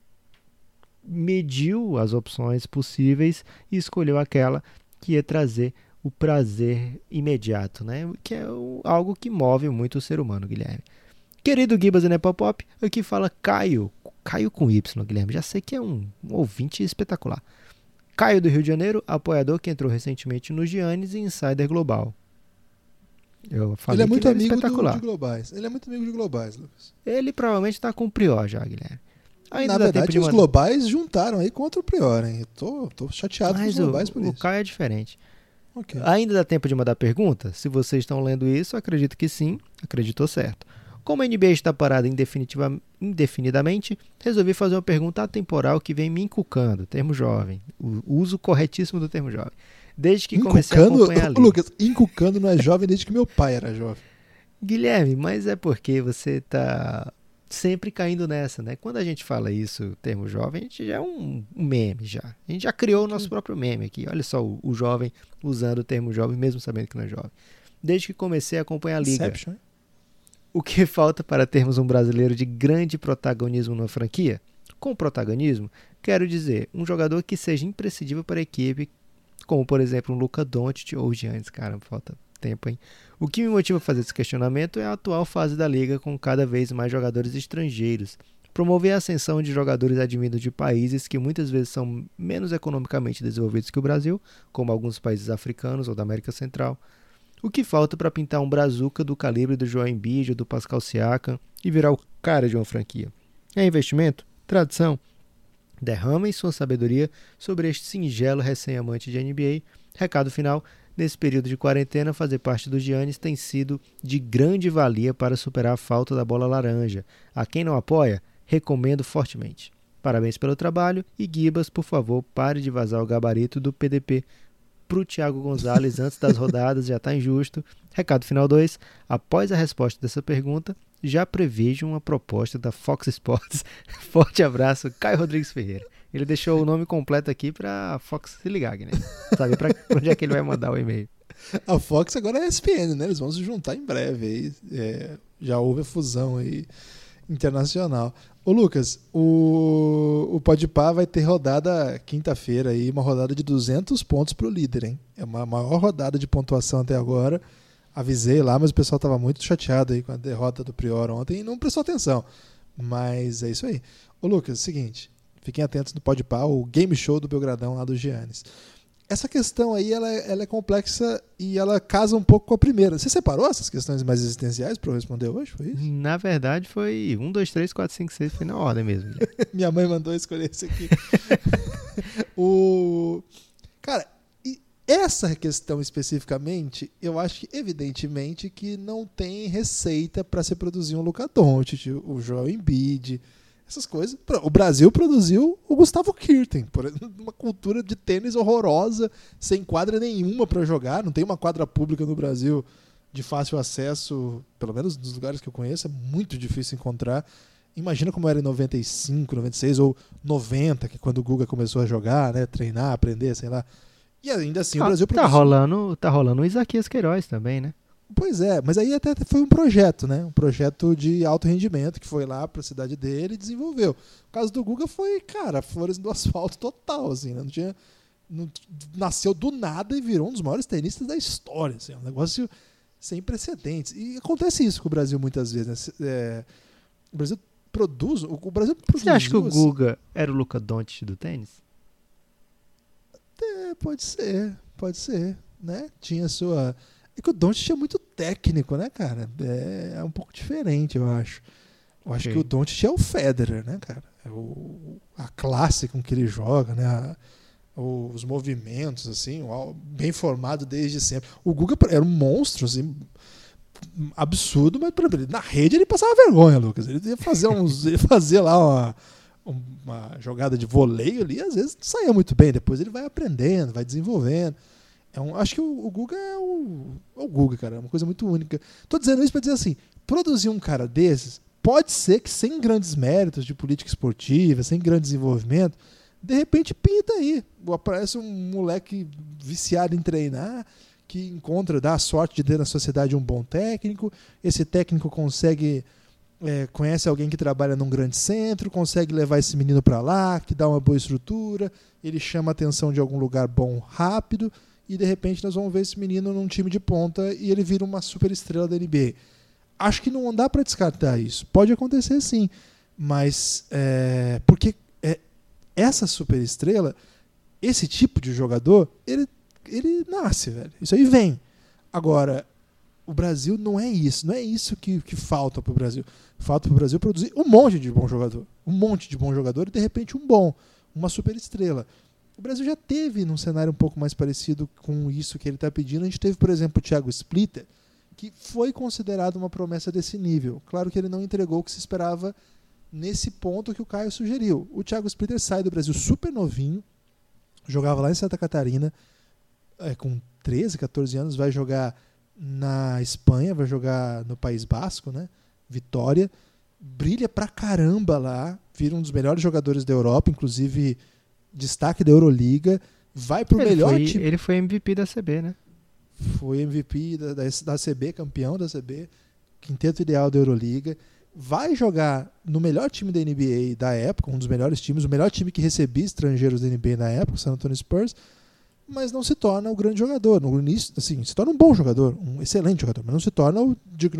mediu as opções possíveis e escolheu aquela que ia trazer o prazer imediato, né? Que é algo que move muito o ser humano, Guilherme. Querido Gibas e Nepopop, aqui fala Caio. Caio com Y, Guilherme. Já sei que é um, um ouvinte espetacular. Caio do Rio de Janeiro, apoiador que entrou recentemente no Giannis e Insider Global. Falei ele é muito ele amigo do, de globais. Ele é muito amigo de globais, Lucas. Ele provavelmente está com o Prior já, Guilherme. Ainda Na verdade, os mandar... globais juntaram aí contra o Prior, hein? Eu tô, tô chateado Mas com os globais o, por isso. O Caio é diferente. Okay. Ainda dá tempo de mandar pergunta? Se vocês estão lendo isso, acredito que sim, acreditou certo. Como a NBA está parada indefinidamente, resolvi fazer uma pergunta atemporal que vem me inculcando, termo jovem, o uso corretíssimo do termo jovem. Desde que comecei a acompanhar <laughs> a Lucas, inculcando não é jovem desde que meu pai era jovem. Guilherme, mas é porque você está sempre caindo nessa, né? Quando a gente fala isso, termo jovem, a gente já é um, meme já. A gente já criou o nosso próprio meme aqui. Olha só o, o, jovem usando o termo jovem, mesmo sabendo que não é jovem. Desde que comecei a acompanhar a liga. Inception. O que falta para termos um brasileiro de grande protagonismo na franquia? Com protagonismo, quero dizer, um jogador que seja imprescindível para a equipe, como por exemplo um Luca Doncic ou Giannis, cara, falta tempo, hein? O que me motiva a fazer esse questionamento é a atual fase da liga com cada vez mais jogadores estrangeiros. Promover a ascensão de jogadores advindos de países que muitas vezes são menos economicamente desenvolvidos que o Brasil, como alguns países africanos ou da América Central, o que falta para pintar um brazuca do calibre do João Embiid ou do Pascal Siakam e virar o cara de uma franquia? É investimento? Tradição? Derramem sua sabedoria sobre este singelo recém-amante de NBA. Recado final: nesse período de quarentena, fazer parte do Giannis tem sido de grande valia para superar a falta da bola laranja. A quem não apoia, recomendo fortemente. Parabéns pelo trabalho e Gibas, por favor, pare de vazar o gabarito do PDP para o Thiago Gonzalez antes das <laughs> rodadas, já está injusto. Recado final 2. Após a resposta dessa pergunta, já prevejo uma proposta da Fox Sports. <laughs> Forte abraço, Caio Rodrigues Ferreira. Ele deixou o nome completo aqui para a Fox se ligar, né? Sabe para <laughs> onde é que ele vai mandar o e-mail. A Fox agora é ESPN, né? Eles vão se juntar em breve. Aí. É, já houve a fusão aí internacional. Ô Lucas, o, o Podpah vai ter rodada quinta-feira aí, uma rodada de 200 pontos para o líder, hein? É uma maior rodada de pontuação até agora. Avisei lá, mas o pessoal estava muito chateado aí com a derrota do Prior ontem e não prestou atenção. Mas é isso aí. Ô Lucas, seguinte, fiquem atentos no Podpah, o game show do Belgradão lá do Giannis essa questão aí ela, é, ela, é complexa e ela casa um pouco com a primeira. Você separou essas questões mais existenciais para eu responder hoje? Foi isso? Na verdade, foi 1, 2, 3, 4, 5, 6, foi na ordem mesmo. <laughs> Minha mãe mandou escolher esse aqui. <laughs> o... Essa questão especificamente, eu acho que, evidentemente, que não tem receita para se produzir um Luca Doncic, o Joel Embiid essas coisas. O Brasil produziu o Gustavo Kirten, por <laughs> uma cultura de tênis horrorosa, sem quadra nenhuma para jogar, não tem uma quadra pública no Brasil de fácil acesso, pelo menos nos lugares que eu conheço, é muito difícil encontrar. Imagina como era em 95, 96 ou 90, que quando o Guga começou a jogar, né, treinar, aprender, sei lá. E ainda assim ah, o Brasil tá produziu. rolando, tá rolando o Isaquias Queiroz também, né? Pois é, mas aí até foi um projeto, né? Um projeto de alto rendimento que foi lá para a cidade dele e desenvolveu. O caso do Guga foi, cara, flores do asfalto total, assim, né? Não tinha. Não, nasceu do nada e virou um dos maiores tenistas da história. Assim, é um negócio sem precedentes. E acontece isso com o Brasil muitas vezes. Né? É, o Brasil produz. O Brasil Você acha que o assim, Guga era o Luca Doncic do tênis? É, pode ser, pode ser, né? Tinha sua é que o Doncic é muito técnico, né, cara? É, é um pouco diferente, eu acho. Eu acho okay. que o Doncic é o Federer, né, cara? É o, a classe com que ele joga, né? A, os movimentos, assim, bem formado desde sempre. O Guga era um monstro, assim, absurdo, mas na rede ele passava vergonha, Lucas. Ele ia fazer <laughs> uns, ia fazer lá uma, uma jogada de voleio ali, às vezes saía muito bem. Depois ele vai aprendendo, vai desenvolvendo. É um, acho que o, o Guga é o, é o Guga, cara. É uma coisa muito única. Tô dizendo isso para dizer assim: produzir um cara desses pode ser que sem grandes méritos de política esportiva, sem grande desenvolvimento, De repente pinta aí. Aparece um moleque viciado em treinar, que encontra, dá a sorte de ter na sociedade um bom técnico. Esse técnico consegue. É, conhece alguém que trabalha num grande centro, consegue levar esse menino para lá, que dá uma boa estrutura, ele chama a atenção de algum lugar bom rápido, e de repente nós vamos ver esse menino num time de ponta e ele vira uma super estrela da NBA. Acho que não dá para descartar isso. Pode acontecer sim, mas é, porque é, essa super estrela, esse tipo de jogador, ele ele nasce, velho. Isso aí vem. Agora, o Brasil não é isso. Não é isso que, que falta pro Brasil. Falta pro Brasil produzir um monte de bom jogador. Um monte de bom jogador e, de repente, um bom. Uma super estrela. O Brasil já teve num cenário um pouco mais parecido com isso que ele está pedindo. A gente teve, por exemplo, o Thiago Splitter, que foi considerado uma promessa desse nível. Claro que ele não entregou o que se esperava nesse ponto que o Caio sugeriu. O Thiago Splitter sai do Brasil super novinho, jogava lá em Santa Catarina, é, com 13, 14 anos, vai jogar na Espanha, vai jogar no País Basco, né? Vitória. Brilha pra caramba lá, vira um dos melhores jogadores da Europa, inclusive destaque da Euroliga. Vai pro ele melhor foi, time. Ele foi MVP da CB, né? Foi MVP da, da, da CB, campeão da CB, quinteto ideal da Euroliga. Vai jogar no melhor time da NBA da época, um dos melhores times, o melhor time que recebia estrangeiros da NBA na época, o San Antonio Spurs mas não se torna o grande jogador. No início, assim, se torna um bom jogador, um excelente jogador, mas não se torna o Dirk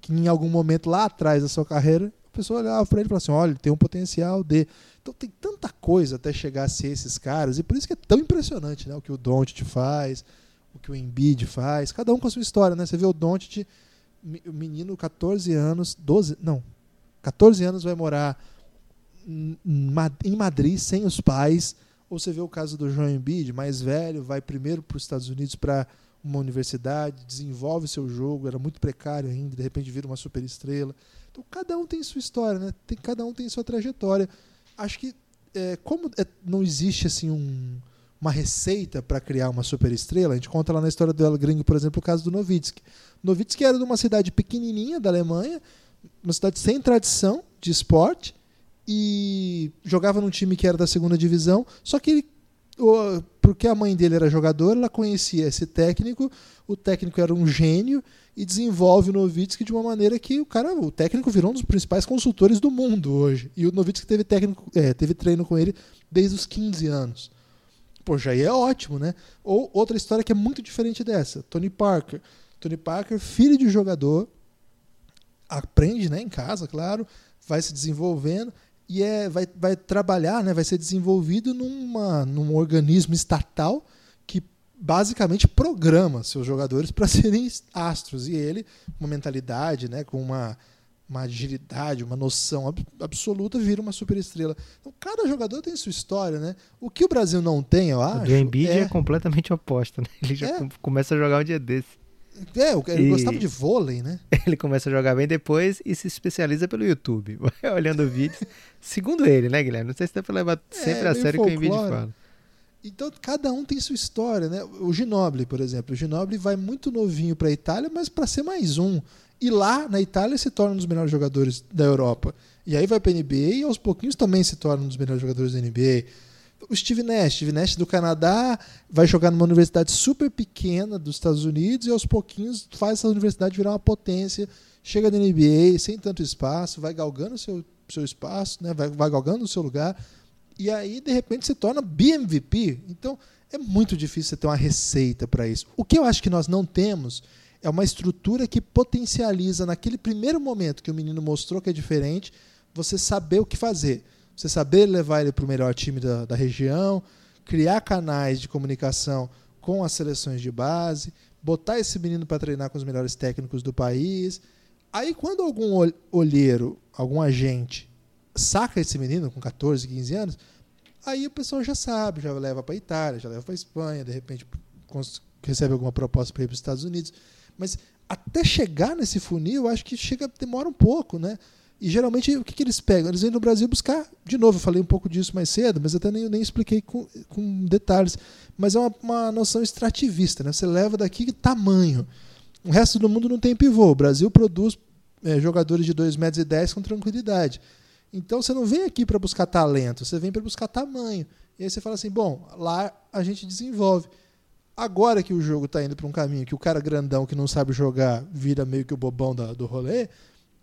que em algum momento lá atrás da sua carreira, a pessoa olhava para ele e falava assim: olha, ele tem um potencial de. Então tem tanta coisa até chegar a ser esses caras, e por isso que é tão impressionante né, o que o Doncic faz, o que o Embiid faz, cada um com a sua história. Né? Você vê o Doncic, o menino, 14 anos, 12, não, 14 anos vai morar em Madrid sem os pais ou você vê o caso do João Embiid, mais velho, vai primeiro para os Estados Unidos para uma universidade, desenvolve seu jogo, era muito precário ainda, de repente vira uma super estrela. Então cada um tem sua história, né? Tem, cada um tem sua trajetória. Acho que é, como é, não existe assim um, uma receita para criar uma super estrela, a gente conta lá na história do El Gringo, por exemplo, o caso do Novitsky. Novitsky era de uma cidade pequenininha da Alemanha, uma cidade sem tradição de esporte, e jogava num time que era da segunda divisão, só que ele, porque a mãe dele era jogadora, ela conhecia esse técnico, o técnico era um gênio e desenvolve o Novitsky de uma maneira que o cara, o técnico virou um dos principais consultores do mundo hoje. E o Novitsky teve técnico, é, teve treino com ele desde os 15 anos. Pô, já é ótimo, né? Ou outra história que é muito diferente dessa, Tony Parker. Tony Parker, filho de jogador, aprende, né, em casa, claro, vai se desenvolvendo e é, vai, vai trabalhar, né, vai ser desenvolvido numa, num organismo estatal que basicamente programa seus jogadores para <laughs> serem astros. E ele, uma mentalidade, né, com uma, uma agilidade, uma noção ab absoluta, vira uma superestrela. Então, cada jogador tem sua história, né? O que o Brasil não tem, eu acho. O do Embiid é... é completamente oposto, né? Ele já é. começa a jogar um dia desse. É, ele e... gostava de vôlei, né? <laughs> Ele começa a jogar bem depois e se especializa pelo YouTube. <laughs> Vai olhando vídeos. Segundo ele, né, Guilherme? Não sei se dá pra levar é, sempre a sério o que o vídeo fala. Então, cada um tem sua história, né? O Ginobili, por exemplo. O Ginobili vai muito novinho para a Itália, mas para ser mais um. E lá, na Itália, se torna um dos melhores jogadores da Europa. E aí vai para a NBA e aos pouquinhos também se torna um dos melhores jogadores da NBA o Steve Nash. Steve Nash do Canadá vai jogar numa universidade super pequena dos Estados Unidos e aos pouquinhos faz essa universidade virar uma potência. Chega na NBA sem tanto espaço, vai galgando o seu, seu espaço, né? vai, vai galgando o seu lugar. E aí, de repente, se torna BMVP. Então, é muito difícil você ter uma receita para isso. O que eu acho que nós não temos é uma estrutura que potencializa, naquele primeiro momento que o menino mostrou que é diferente, você saber o que fazer. Você saber levar ele para o melhor time da, da região, criar canais de comunicação com as seleções de base, botar esse menino para treinar com os melhores técnicos do país. Aí, quando algum olheiro, algum agente, saca esse menino com 14, 15 anos, aí o pessoal já sabe, já leva para Itália, já leva para Espanha, de repente recebe alguma proposta para ir para os Estados Unidos. Mas até chegar nesse funil, acho que chega demora um pouco, né? E geralmente o que, que, eles pegam? Eles vêm no Brasil buscar, de novo, eu falei um pouco disso mais cedo, mas até nem, nem expliquei com, com detalhes. Mas é uma, uma noção extrativista, né? Você leva daqui tamanho. O resto do mundo não tem pivô. O Brasil produz é, jogadores de 2,10 metros e dez com tranquilidade. Então você não vem aqui para buscar talento, você vem para buscar tamanho. E aí você fala assim: bom, lá a gente desenvolve. Agora que o jogo está indo para um caminho que o cara grandão que não sabe jogar vira meio que o bobão da, do rolê,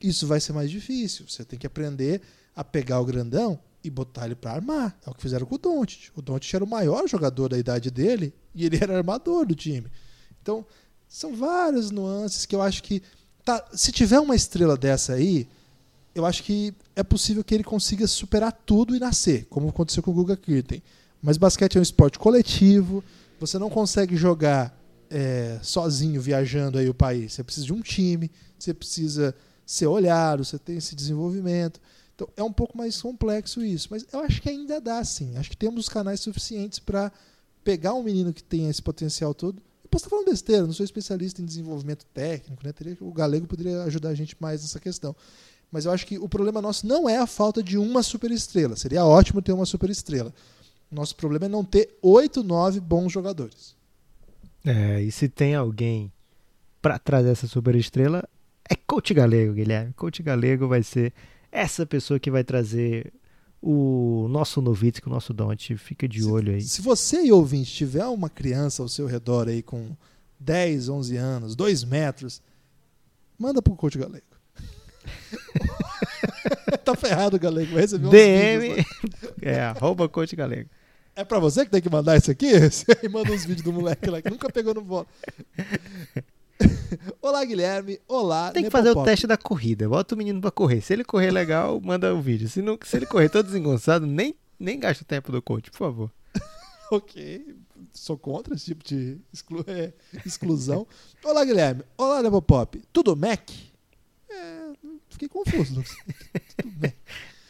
isso vai ser mais difícil. Você tem que aprender a pegar o grandão e botar ele para armar. É o que fizeram com o Doncic. O Doncic era o maior jogador da idade dele e ele <laughs> era armador do time. Então, são várias nuances que eu acho que tá, se tiver uma estrela dessa aí, eu acho que é possível que ele consiga superar tudo e nascer, como aconteceu com o Guga Kirten. Mas basquete é um esporte coletivo, você não consegue jogar é, sozinho, viajando aí o país. Você precisa de um time, você precisa ser olhado, você tem esse desenvolvimento. Então é um pouco mais complexo isso, mas eu acho que ainda dá sim. Acho que temos os canais suficientes para pegar um menino que tem esse potencial todo. Eu posso estar falando besteira, não sou especialista em desenvolvimento técnico, né? Teria, o Galego poderia ajudar a gente mais nessa questão. Mas eu acho que o problema nosso não é a falta de uma superestrela. Seria ótimo ter uma superestrela. Nosso problema é não ter oito, nove bons jogadores. É, e se tem alguém para trazer essa superestrela, é Coach Galego, Guilherme. Coach Galego vai ser essa pessoa que vai trazer o nosso Novitsky, o nosso Dante. Fica de se, olho aí. Se você e ouvinte tiver uma criança ao seu redor aí com 10, 11 anos, 2 metros, manda pro Coach Galego. <laughs> tá ferrado, Galego. Vai receber DM. vídeos <laughs> é, arroba Coach Galego. É pra você que tem que mandar isso aqui? <laughs> Você manda uns vídeos do moleque lá que nunca pegou no bola. <laughs> Olá, Guilherme. Olá, Tem que fazer o teste da corrida. Bota o menino pra correr. Se ele correr legal, manda o vídeo. Se, não, se ele correr todo desengonçado, nem, nem gasta o tempo do coach, por favor. <laughs> Ok. Sou contra esse tipo de exclu- é, exclusão. Olá, Guilherme. Olá, Nepopop. Tudo Mac? É, fiquei confuso. <laughs> Tudo Mac.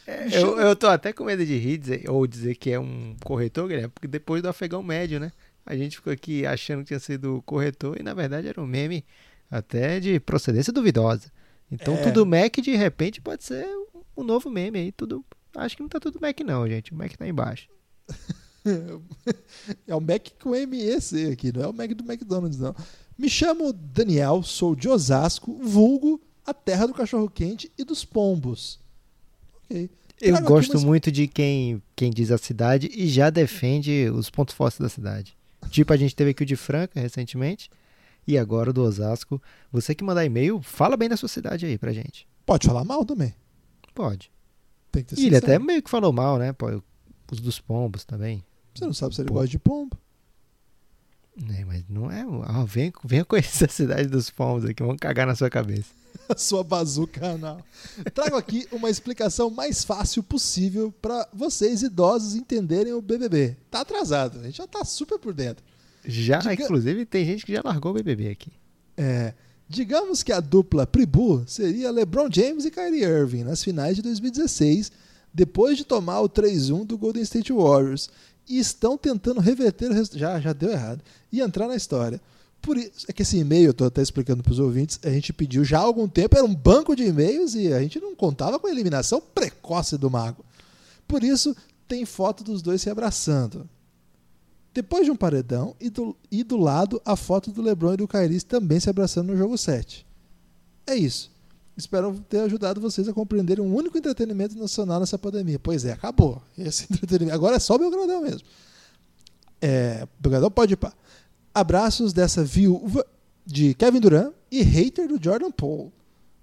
Me Eu, eu tô até com medo de rir dizer- ou dizer que é um corretor, Guilherme, porque depois do afegão médio, né? A gente ficou aqui achando que tinha sido corretor e na verdade era um meme até de procedência duvidosa. Então É. tudo Mac de repente pode ser um novo meme aí. Tudo, acho que não tá tudo Mac não, gente. O Mac tá embaixo. <laughs> É o Mac com MEC aqui, não é o Mac do McDonald's, não. Me chamo Daniel, sou de Osasco, vulgo a terra do cachorro-quente e dos pombos. Ok. Eu Trago gosto uma- muito de quem, quem diz a cidade e já defende os pontos fortes da cidade. Tipo, a gente teve aqui o de Franca recentemente e agora o do Osasco. Você que mandar e-mail, fala bem da sua cidade aí pra gente. Pode falar mal também. Pode. Tem que ter E ele até meio que falou mal, né? Pô, os dos pombos também. Você não sabe se ele Pô. gosta de pombo. É, mas não é. Ah, venha, venha conhecer a cidade dos pombos aqui, vamos cagar na sua cabeça. <laughs> A sua bazuca anal. Trago aqui uma explicação mais fácil possível para vocês idosos entenderem o BBB. Tá atrasado, a gente já tá super por dentro. Já, Diga- inclusive, tem gente que já largou o BBB aqui. É, digamos que a dupla Pribu seria LeBron James e Kyrie Irving nas finais de 2016, depois de tomar o 3-1 do Golden State Warriors, e estão tentando reverter o resultado. Já, já deu errado. E entrar na história. Por isso, é que esse e-mail, eu estou até explicando para os ouvintes, a gente pediu já há algum tempo, era um banco de e-mails e a gente não contava com a eliminação precoce do Mago. Por isso, tem foto dos dois se abraçando. Depois de um paredão, e do, e do lado a foto do LeBron e do Kyrie também se abraçando no jogo 7. É isso. Espero ter ajudado vocês a compreenderem um único entretenimento nacional nessa pandemia. Pois é, acabou. Esse <laughs> entretenimento. Agora é só o Belgradão mesmo. É, Belgradão pode ir pá. Abraços dessa viúva de Kevin Durant e hater do Jordan Poole.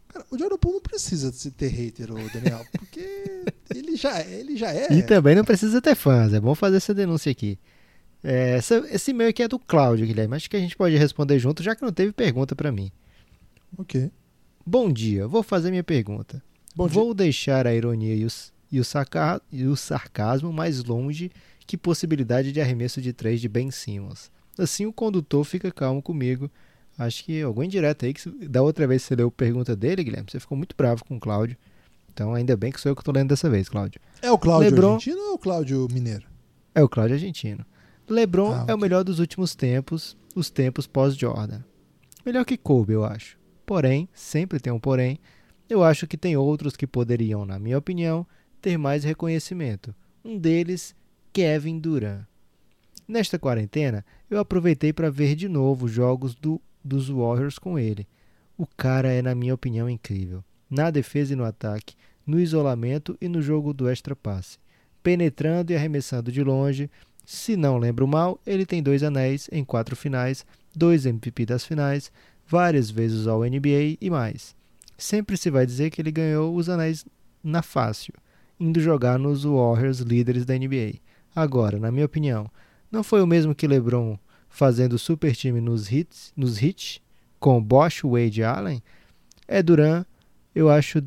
Cara, o Jordan Poole não precisa de ter hater, Daniel, <laughs> porque ele já, ele já é. E também não precisa ter fãs, é bom fazer essa denúncia aqui. É, essa- esse e-mail aqui é do Cláudio, Guilherme. Acho que a gente pode responder junto, já que não teve pergunta pra mim. Ok. Bom dia, vou fazer minha pergunta. Bom dia. vou deixar a ironia e, os- e o saca- e o sarcasmo mais longe que possibilidade de arremesso de três de Ben Simmons. Assim o condutor fica calmo comigo. Acho que algum indireto aí, que da outra vez que você leu a pergunta dele, Guilherme, você ficou muito bravo com o Cláudio. Então ainda bem que sou eu que estou lendo dessa vez, Cláudio. É o Cláudio Lebron- argentino ou é o Cláudio mineiro? É o Cláudio argentino. LeBron Ah, é o melhor dos últimos tempos, os tempos pós-Jordan. Melhor que Kobe, eu acho. Porém, sempre tem um porém, eu acho que tem outros que poderiam, na minha opinião, ter mais reconhecimento. Um deles, Kevin Durant. Nesta quarentena, eu aproveitei para ver de novo jogos do, dos Warriors com ele. O cara é, na minha opinião, incrível. Na defesa e no ataque, no isolamento e no jogo do extra passe, penetrando e arremessando de longe. Se não lembro mal, ele tem dois anéis em quatro finais, dois MVP das finais, várias vezes ao NBA e mais. Sempre se vai dizer que ele ganhou os anéis na fácil, indo jogar nos Warriors líderes da NBA. Agora, na minha opinião, não foi o mesmo que LeBron fazendo super time nos hits, nos hits com Bosch, Wade e Allen? É Duran, eu acho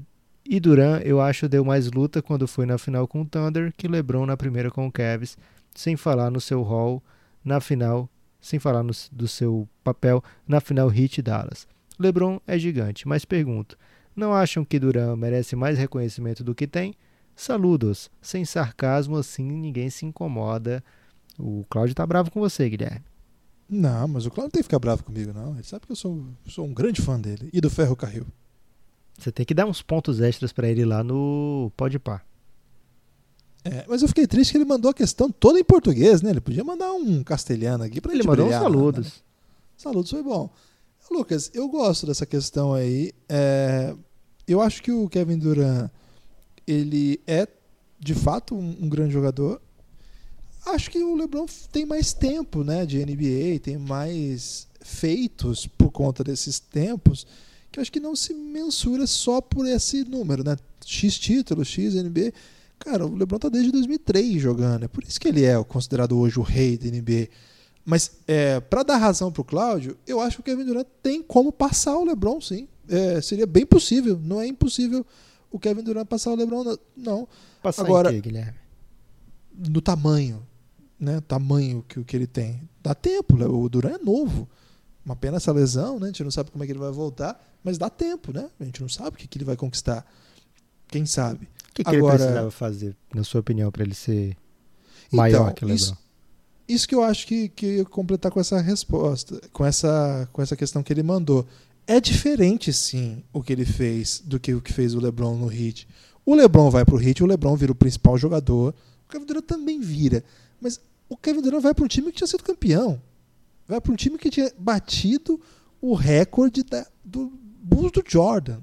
e Duran, eu acho, deu mais luta quando foi na final com o Thunder que LeBron na primeira com o Cavs, sem falar no seu rol na final, sem falar no, do seu papel na final Heat Dallas. LeBron é gigante, mas pergunto, não acham que Duran merece mais reconhecimento do que tem? Saludos, sem sarcasmo assim ninguém se incomoda. O Cláudio tá bravo com você, Guilherme. Não, mas o Cláudio não tem que ficar bravo comigo, não. Ele sabe que eu sou, sou um grande fã dele e do Ferro Carril. Você tem que dar uns pontos extras para ele lá no Pode Par. É, mas eu fiquei triste que ele mandou a questão toda em português, né? Ele podia mandar um castelhano aqui para ele gente mandou brilhar, uns saludos. Né? Saludos foi bom. Lucas, eu gosto dessa questão aí. É, eu acho que o Kevin Durant ele é de fato um, um, grande jogador. Acho que o LeBron tem mais tempo, né, de NBA, tem mais feitos por conta desses tempos que acho que não se mensura só por esse número, né? X títulos, X NBA. Cara, o LeBron tá desde 2003 jogando, é por isso que ele é considerado hoje o rei da NBA. Mas é, para dar razão pro Cláudio, eu acho que o Kevin Durant tem como passar o LeBron, sim. É, seria bem possível, não é impossível o Kevin Durant passar o LeBron, não. Passar Agora, em quê, Guilherme? No tamanho, né? Tamanho que, que ele tem. Dá tempo, o Durant é novo. Uma pena essa lesão, né? A gente não sabe como é que ele vai voltar, mas dá tempo, né? A gente não sabe o que, que ele vai conquistar. Quem sabe? O que, que Agora, ele precisava fazer, na sua opinião, para ele ser maior então, que o LeBron? Isso, isso que eu acho que, que completar com essa resposta, com essa, com essa questão que ele mandou. É diferente, sim, o que ele fez do que o que fez o LeBron no Heat. O LeBron vai pro Heat, o LeBron vira o principal jogador. O Kevin Durant também vira. Mas o Kevin Durant vai para um time que tinha sido campeão vai para um time que tinha batido o recorde da, do Bulls do Jordan.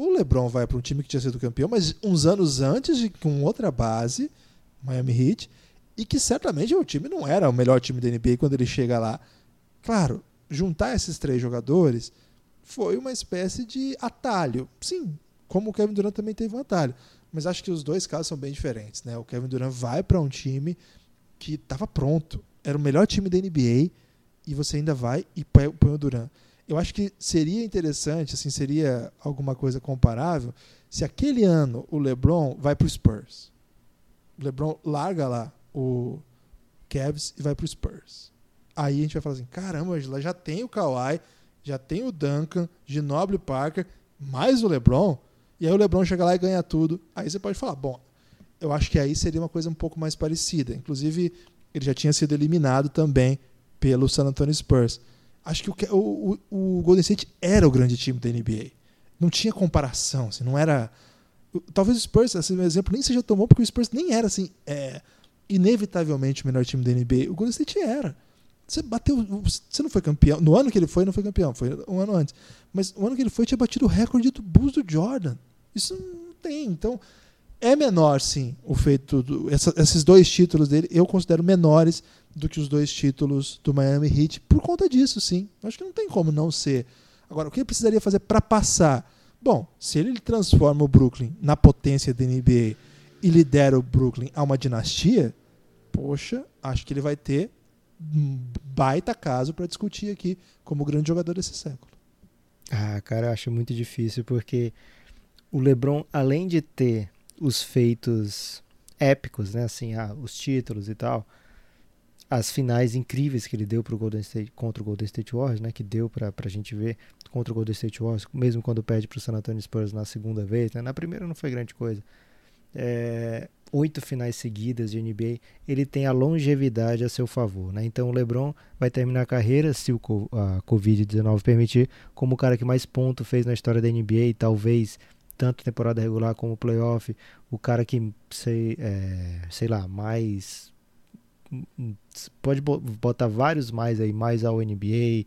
O LeBron vai para um time que tinha sido campeão, mas uns anos antes, de, com outra base, Miami Heat, e que certamente o time não era o melhor time da NBA quando ele chega lá. Claro, juntar esses três jogadores foi uma espécie de atalho. Sim, como o Kevin Durant também teve um atalho. Mas acho que os dois casos são bem diferentes. Né? O Kevin Durant vai para um time que estava pronto. Era o melhor time da NBA e você ainda vai e põe o Duran. Eu acho que seria interessante, assim, seria alguma coisa comparável se aquele ano o LeBron vai para o Spurs. O LeBron larga lá o Cavs e vai para o Spurs. Aí a gente vai falar assim: caramba, Angela, já tem o Kawhi, já tem o Duncan, Ginobili Parker, mais o LeBron. E aí o LeBron chega lá e ganha tudo. Aí você pode falar: bom, eu acho que aí seria uma coisa um pouco mais parecida. Inclusive, ele já tinha sido eliminado também pelo San Antonio Spurs. Acho que o, o, o Golden State era o grande time da NBA. Não tinha comparação, assim, não era. Talvez o Spurs, esse exemplo, nem seja bom, porque o Spurs nem era assim, é, inevitavelmente o melhor time da NBA. O Golden State era. Você bateu. Você não foi campeão. No ano que ele foi, não foi campeão, foi um ano antes. Mas o ano que ele foi tinha batido o recorde do Bulls do Jordan. Isso não tem. Então, é menor, sim, o feito. Do, essa, esses dois títulos dele eu considero menores do que os dois títulos do Miami Heat por conta disso, sim. Acho que não tem como não ser. Agora, o que ele precisaria fazer para passar? Bom, se ele transforma o Brooklyn na potência da NBA e lidera o Brooklyn a uma dinastia, poxa, acho que ele vai ter um baita caso para discutir aqui como grande jogador desse século. Ah, cara, eu acho muito difícil porque o LeBron, além de ter os feitos épicos, né, assim, ah, os títulos e tal, as finais incríveis que ele deu pro Golden State, contra o Golden State Warriors, né, que deu para a gente ver contra o Golden State Warriors, mesmo quando perde para o San Antonio Spurs na segunda vez, né, na primeira não foi grande coisa. É, oito finais seguidas de NBA, ele tem a longevidade a seu favor. Né? Então o LeBron vai terminar a carreira, se o, a Covid-19 permitir, como o cara que mais ponto fez na história da NBA, talvez tanto temporada regular como playoff, o cara que sei, é, sei lá, mais pode botar vários mais aí, mais ao NBA,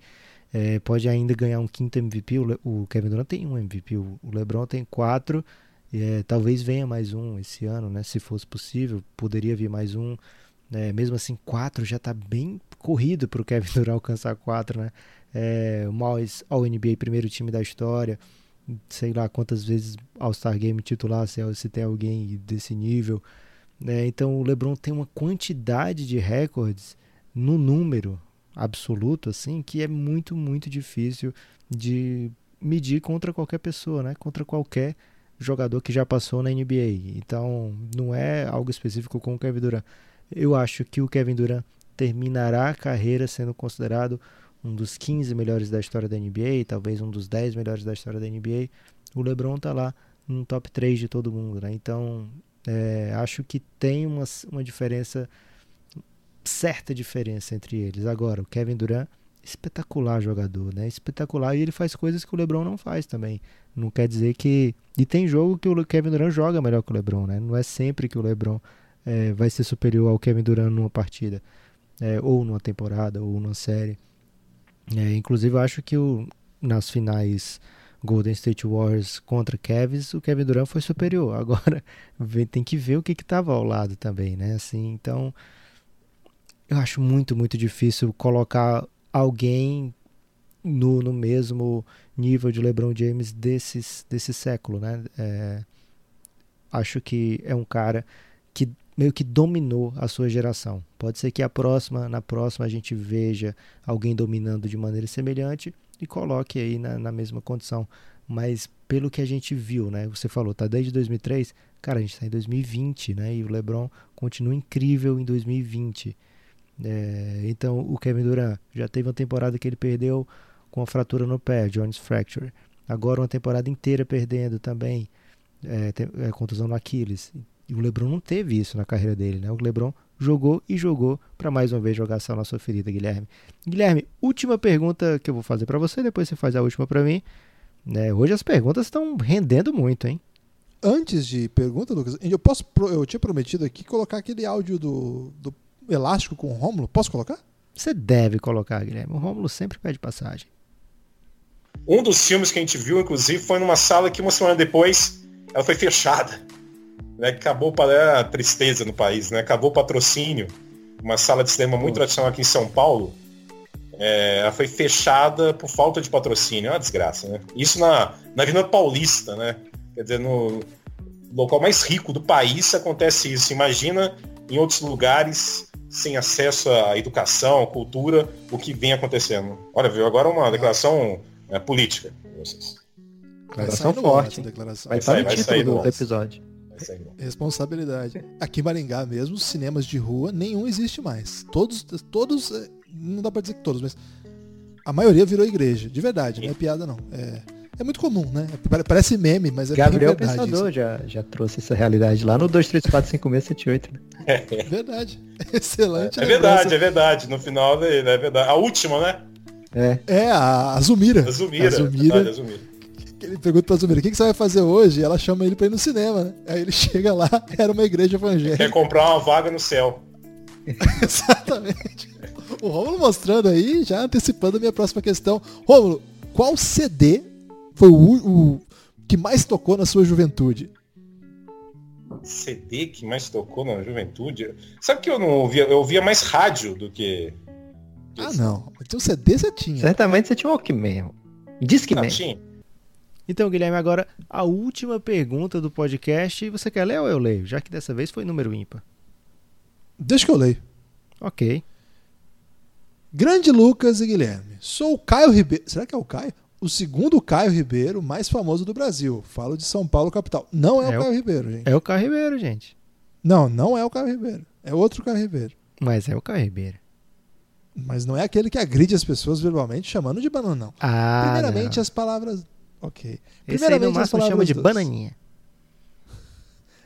é, pode ainda ganhar um quinto MVP. O, o, Kevin Durant tem um MVP, o, LeBron tem quatro É, talvez venha mais um esse ano, né? Se fosse possível, poderia vir mais um. É, mesmo assim, quatro já está bem corrido para o Kevin <laughs> Durant alcançar quatro, né? É, o mais ao NBA primeiro time da história, sei lá quantas vezes All-Star Game titular, se, se tem alguém desse nível. Né? Então o LeBron tem uma quantidade de recordes no número absoluto, assim, que é muito, muito difícil de medir contra qualquer pessoa, né? Contra qualquer jogador que já passou na NBA. Então, não é algo específico com o Kevin Durant. Eu acho que o Kevin Durant terminará a carreira sendo considerado um dos 15 melhores da história da NBA, talvez um dos 10 melhores da história da NBA. O LeBron tá lá no top 3 de todo mundo, né? Então, é, acho que tem uma, uma diferença, certa diferença entre eles. Agora, o Kevin Durant, espetacular jogador, né? Espetacular e ele faz coisas que o LeBron não faz também. Não quer dizer que. E tem jogo que o Kevin Durant joga melhor que o LeBron, né? Não é sempre que o LeBron é, vai ser superior ao Kevin Durant numa partida, é, ou numa temporada, ou numa série. É, inclusive, eu acho que o, nas finais Golden State Warriors contra Cavs, o Kevin Durant foi superior. <laughs> Agora tem que ver o que estava ao lado também, né? Assim, então, eu acho muito, muito difícil colocar alguém no, no mesmo nível de LeBron James desses, desse século, né? É, acho que é um cara que meio que dominou a sua geração. Pode ser que a próxima, na próxima a gente veja alguém dominando de maneira semelhante coloque aí na, na mesma condição. Mas pelo que a gente viu, né? Você falou, tá desde 2003, cara, a gente está em 2020, né? E o LeBron continua incrível em 2020. É, então o Kevin Durant já teve uma temporada que ele perdeu com a fratura no pé, Jones Fracture. Agora uma temporada inteira perdendo também, é, tem, é, contusão no Aquiles. E o LeBron não teve isso na carreira dele, né? O LeBron jogou e jogou para mais uma vez jogar essa nossa ferida, Guilherme. Guilherme, última pergunta que eu vou fazer para você, depois você faz a última para mim. Né? Hoje as perguntas estão rendendo muito, hein? Antes de pergunta, Lucas, eu posso eu tinha prometido aqui colocar aquele áudio do, do elástico com o Rômulo. Posso colocar? Você deve colocar, Guilherme. O Rômulo sempre pede passagem. Um dos filmes que a gente viu, inclusive, foi numa sala que uma semana depois ela foi fechada né, acabou para a tristeza no país, né? Acabou o patrocínio, uma sala de cinema muito tradicional aqui em São Paulo, é, ela foi fechada por falta de patrocínio, é uma desgraça, né? Isso na, na Avenida Paulista, né? Quer dizer, no local mais rico do país acontece isso. Imagina em outros lugares sem acesso à educação, à cultura, o que vem acontecendo. Olha, viu agora uma declaração é, política. Declaração forte. Declaração. Vai estar no título do episódio. Responsabilidade. Aqui em Maringá mesmo, os cinemas de rua, nenhum existe mais. Todos, todos, é, não dá pra dizer que todos, mas a maioria virou igreja. De verdade, não é piada não. É, é muito comum, né? Parece meme, mas é Gabriel verdade, Pensador já, já trouxe essa realidade lá no 2345678, né? <laughs> <laughs> É verdade. Excelente. É verdade, é verdade. No final é verdade. A última, né? É. É, a Azumira. Azumira. Azumira. Verdade, Azumira ele pergunta pra Zumira, o que, que você vai fazer hoje? E ela chama ele pra ir no cinema, né? Aí ele <laughs> chega lá, era uma igreja evangélica. Quer comprar uma vaga no céu. <laughs> Exatamente. O Rômulo mostrando aí, já antecipando a minha próxima questão. Rômulo, qual CD foi o, o que mais tocou na sua juventude? CD que mais tocou na juventude? Sabe que eu não ouvia? Eu ouvia mais rádio do que. Ah, não. Então CD você tinha. Certamente você tinha um Walkman. Discman. Ah, tinha. Então, Guilherme, agora a última pergunta do podcast. Você quer ler ou eu leio? Já que dessa vez foi número ímpar. Deixa que eu leio. Ok. Grande Lucas e Guilherme. Sou o Caio Ribeiro. Será que é o Caio? O segundo Caio Ribeiro mais famoso do Brasil. Falo de São Paulo, capital. Não é, é o Caio Ribeiro, gente. É o Caio Ribeiro, gente. Não, não é o Caio Ribeiro. É outro Caio Ribeiro. Mas é o Caio Ribeiro. Mas não é aquele que agride as pessoas verbalmente chamando de bananão. Ah, Primeiramente, não. as palavras Ok. Esse aí no máximo chama de bananinha. <laughs>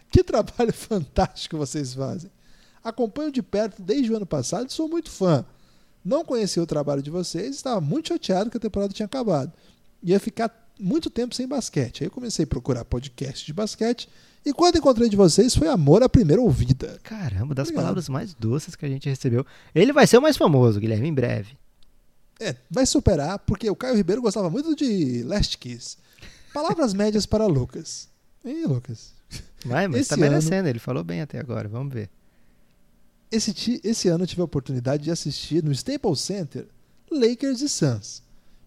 Que trabalho <laughs> fantástico vocês fazem. Acompanho de perto desde o ano passado e sou muito fã. Não conhecia o trabalho de vocês estava muito chateado que a temporada tinha acabado. Ia ficar muito tempo sem basquete. Aí eu comecei a procurar podcast de basquete e quando encontrei de vocês foi amor à primeira ouvida. Caramba, das Obrigado. palavras mais doces que a gente recebeu. Ele vai ser o mais famoso, Guilherme, em breve. É, vai superar, porque o Caio Ribeiro gostava muito de Last Kiss. Palavras médias para Lucas. Ih, Lucas. Vai, mas Esse tá ano- merecendo, ele falou bem até agora, vamos ver. Esse, esse ano eu tive a oportunidade de assistir no Staples Center Lakers e Suns.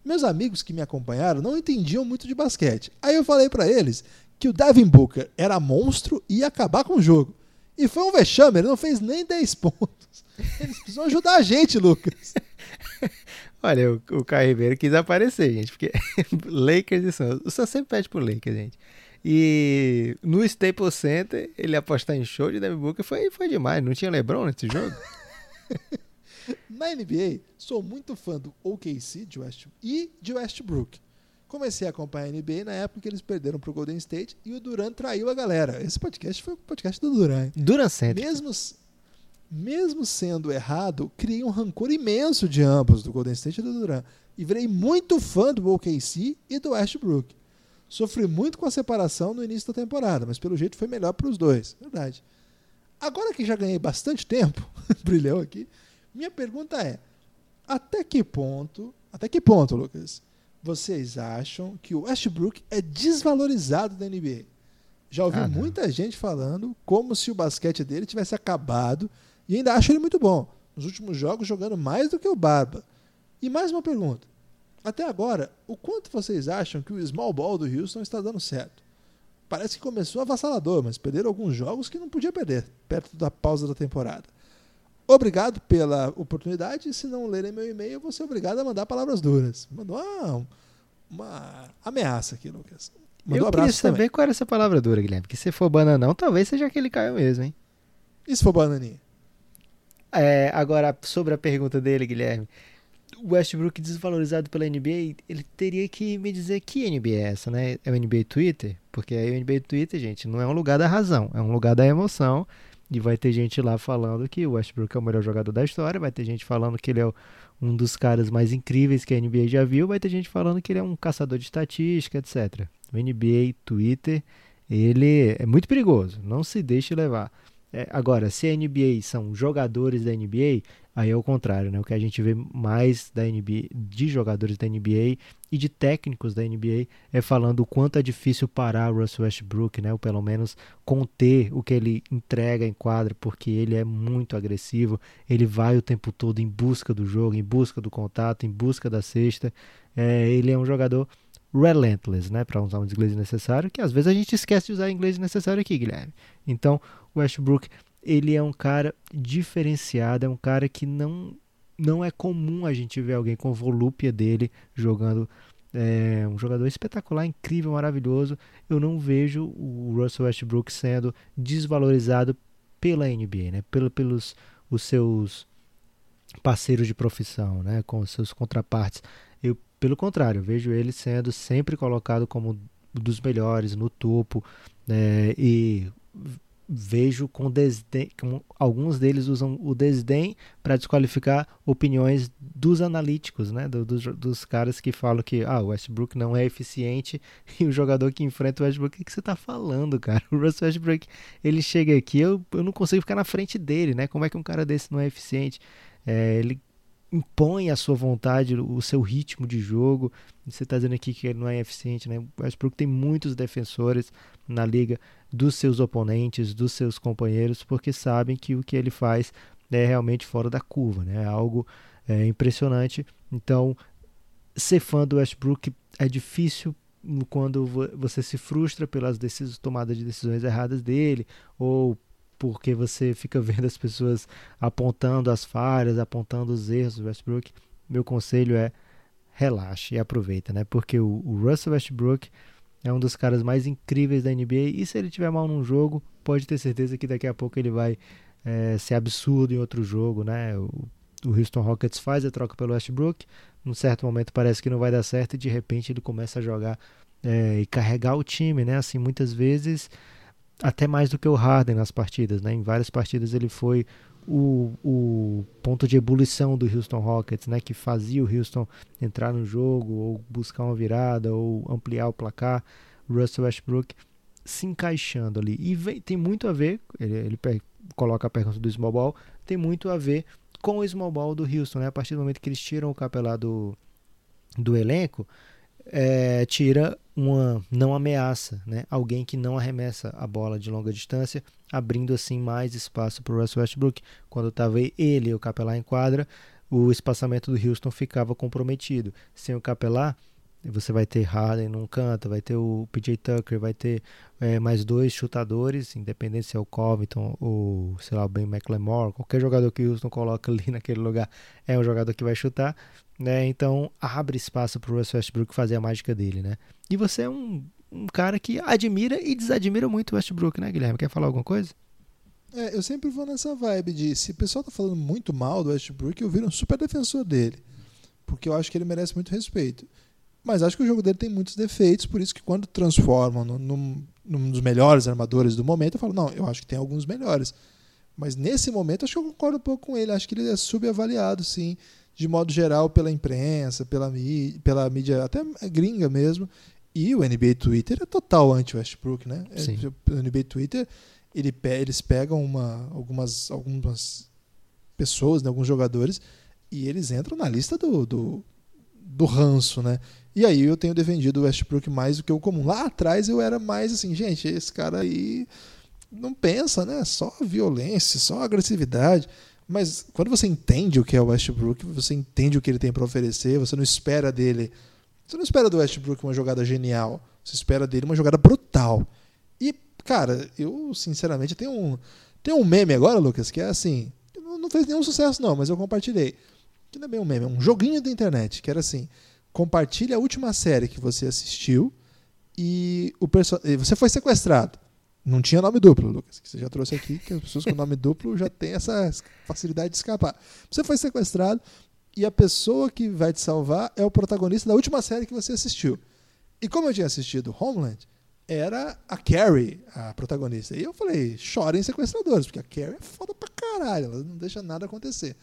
Meus amigos que me acompanharam não entendiam muito de basquete. Aí eu falei pra eles que o Devin Booker era monstro e ia acabar com o jogo. E foi um vexame, ele não fez nem 10 pontos. Eles precisam ajudar a gente, Lucas. <laughs> Olha, o, o Caio Ribeiro quis aparecer, gente, porque <laughs> Lakers e Suns. O Suns sempre pede pro Lakers, gente. E no Staples Center, ele apostar em show de Devin Booker foi, foi demais. Não tinha LeBron nesse jogo? <laughs> Na NBA, sou muito fã do OKC de West, e de Westbrook. Comecei a acompanhar a NBA na época que eles perderam pro Golden State e o Durant traiu a galera. Esse podcast foi o podcast do Durant. Duran Center. Mesmo, mesmo sendo errado, criei um rancor imenso de ambos, do Golden State e do Durant. E virei muito fã do OKC e do Westbrook. Sofri muito com a separação no início da temporada, mas pelo jeito foi melhor para os dois. Verdade. Agora que já ganhei bastante tempo, <laughs> brilhou aqui, minha pergunta é: até que ponto, até que ponto, Lucas, vocês acham que o Westbrook é desvalorizado da NBA? Já ouvi Ah, muita gente falando como se o basquete dele tivesse acabado e ainda acho ele muito bom. Nos últimos jogos jogando mais do que o Barba. E mais uma pergunta. Até agora, o quanto vocês acham que o small ball do Houston está dando certo? Parece que começou avassalador, mas perderam alguns jogos que não podia perder, perto da pausa da temporada. Obrigado pela oportunidade. Se não lerem meu e-mail, eu vou ser obrigado a mandar palavras duras. Mandou uma, uma ameaça aqui, Lucas. Mandou Eu um queria abraço também. saber qual era essa palavra dura, Guilherme. Porque se for bananão, talvez seja aquele Caio mesmo, hein? E se for bananinha? É, agora, sobre a pergunta dele, Guilherme. O Westbrook desvalorizado pela NBA, ele teria que me dizer que NBA é essa, né? É o NBA Twitter? Porque aí o NBA Twitter, gente, não é um lugar da razão, é um lugar da emoção. E vai ter gente lá falando que o Westbrook é o melhor jogador da história, vai ter gente falando que ele é um dos caras mais incríveis que a NBA já viu, vai ter gente falando que ele é um caçador de estatística, etc. O NBA Twitter, ele é muito perigoso, não se deixe levar. É, agora, se a NBA são jogadores da NBA, aí é o contrário, né? O que a gente vê mais da NBA, de jogadores da NBA e de técnicos da NBA é falando o quanto é difícil parar o Russell Westbrook, né? Ou pelo menos conter o que ele entrega em quadra, porque ele é muito agressivo, ele vai o tempo todo em busca do jogo, em busca do contato, em busca da cesta. É, ele é um jogador relentless, né? Para usar um inglês necessário, que às vezes a gente esquece de usar inglês necessário aqui, Guilherme. Então, o Westbrook, ele é um cara diferenciado, é um cara que não não é comum a gente ver alguém com a volúpia dele jogando é, um jogador espetacular, incrível, maravilhoso. Eu não vejo o Russell Westbrook sendo desvalorizado pela NBA, né? Pelo, pelos os seus parceiros de profissão, né? Com os seus contrapartes. Eu, pelo contrário, vejo ele sendo sempre colocado como dos melhores, no topo, né? e vejo com desdém, com, alguns deles usam o desdém para desqualificar opiniões dos analíticos, né, do, dos, dos caras que falam que ah, o Westbrook não é eficiente <laughs> e o jogador que enfrenta o Westbrook, o que, que você está falando, cara? O Russell Westbrook, ele chega aqui, eu, eu não consigo ficar na frente dele, né? Como é que um cara desse não é eficiente? É, ele impõe a sua vontade, o seu ritmo de jogo. Você está dizendo aqui que ele não é eficiente, né? O Westbrook tem muitos defensores na liga dos seus oponentes, dos seus companheiros, porque sabem que o que ele faz é realmente fora da curva, né? É algo é, impressionante. Então, ser fã do Westbrook é difícil quando você se frustra pelas decisões, tomadas de decisões erradas dele, ou porque você fica vendo as pessoas apontando as falhas, apontando os erros do Westbrook. Meu conselho é relaxe e aproveita, né? Porque o, o Russell Westbrook é um dos caras mais incríveis da NBA e se ele tiver mal num jogo, pode ter certeza que daqui a pouco ele vai é, ser absurdo em outro jogo, né? O, o Houston Rockets faz a troca pelo Westbrook, num certo momento parece que não vai dar certo e de repente ele começa a jogar é, e carregar o time, né? Assim, muitas vezes até mais do que o Harden nas partidas, né? Em várias partidas ele foi o, o ponto de ebulição do Houston Rockets, né? Que fazia o Houston entrar no jogo ou buscar uma virada ou ampliar o placar. Russell Westbrook se encaixando ali e vem, tem muito a ver. Ele, ele coloca a pergunta do small ball, tem muito a ver com o small ball do Houston, né? A partir do momento que eles tiram o capelá do, do elenco, é, tira uma não ameaça, né? Alguém que não arremessa a bola de longa distância, abrindo assim mais espaço para o Russell Westbrook. Quando estava ele e o Capelá em quadra, o espaçamento do Houston ficava comprometido. Sem o Capelá, você vai ter Harden num canto, vai ter o PJ Tucker, vai ter é, mais dois chutadores, independente se é o Covington ou, sei lá, o Ben McLemore, qualquer jogador que o Houston coloca ali <laughs> naquele lugar é um jogador que vai chutar, né? Então abre espaço para o Russell Westbrook fazer a mágica dele, né? E você é um, um cara que admira e desadmira muito o Westbrook, né, Guilherme? Quer falar alguma coisa? É, eu sempre vou nessa vibe de se o pessoal tá falando muito mal do Westbrook, eu viro um super defensor dele. Porque eu acho que ele merece muito respeito. Mas acho que o jogo dele tem muitos defeitos, por isso que quando transformam num, num, dos melhores armadores do momento, eu falo, não, eu acho que tem alguns melhores. Mas nesse momento, acho que eu concordo um pouco com ele. Acho que ele é subavaliado, sim, de modo geral, pela imprensa, pela mídia, pela mídia até gringa mesmo. E o NBA Twitter é total anti-Westbrook, né? É, sim. O NBA Twitter, ele, eles pegam uma, algumas, algumas pessoas, né, alguns jogadores, e eles entram na lista do, do, do ranço, né? E aí eu tenho defendido o Westbrook mais do que o comum. Lá atrás eu era mais assim, gente, esse cara aí não pensa, né? Só violência, só agressividade. Mas quando você entende o que é o Westbrook, você entende o que ele tem para oferecer, você não espera dele. Você não espera do Westbrook uma jogada genial. Você espera dele uma jogada brutal. E, cara, eu sinceramente tenho um, tenho um meme agora, Lucas, que é assim. Não fez nenhum sucesso, não, mas eu compartilhei. Que não é bem um meme, é um joguinho da internet, que era assim compartilhe a última série que você assistiu e o perso você foi sequestrado. Não tinha nome duplo, Lucas, que você já trouxe aqui, que as pessoas com nome duplo já têm essa facilidade de escapar. Você foi sequestrado e a pessoa que vai te salvar é o protagonista da última série que você assistiu. E como eu tinha assistido Homeland, era a Carrie a protagonista. E eu falei, chorem sequestradores, porque a Carrie é foda pra caralho, ela não deixa nada acontecer.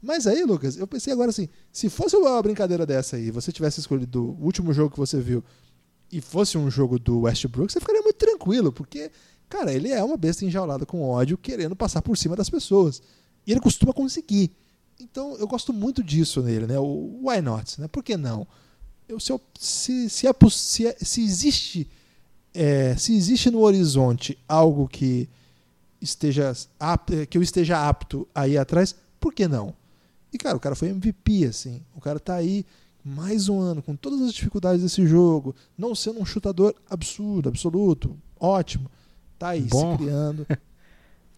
Mas aí, Lucas, eu pensei agora assim: se fosse uma brincadeira dessa aí, você tivesse escolhido o último jogo que você viu e fosse um jogo do Westbrook, você ficaria tranquilo, porque, cara, ele é uma besta enjaulada com ódio, querendo passar por cima das pessoas. E ele costuma conseguir. Então, eu gosto muito disso nele, né? O why not, né? Por que não? Eu, se, eu, se, se, é, se, é, se existe é, se existe no horizonte algo que esteja apto, que eu esteja apto a ir atrás, por que não? E, cara, o cara foi MVP, assim. O cara tá aí mais um ano, com todas as dificuldades desse jogo, não sendo um chutador absurdo, absoluto, ótimo. Tá aí Bom. se criando. <laughs>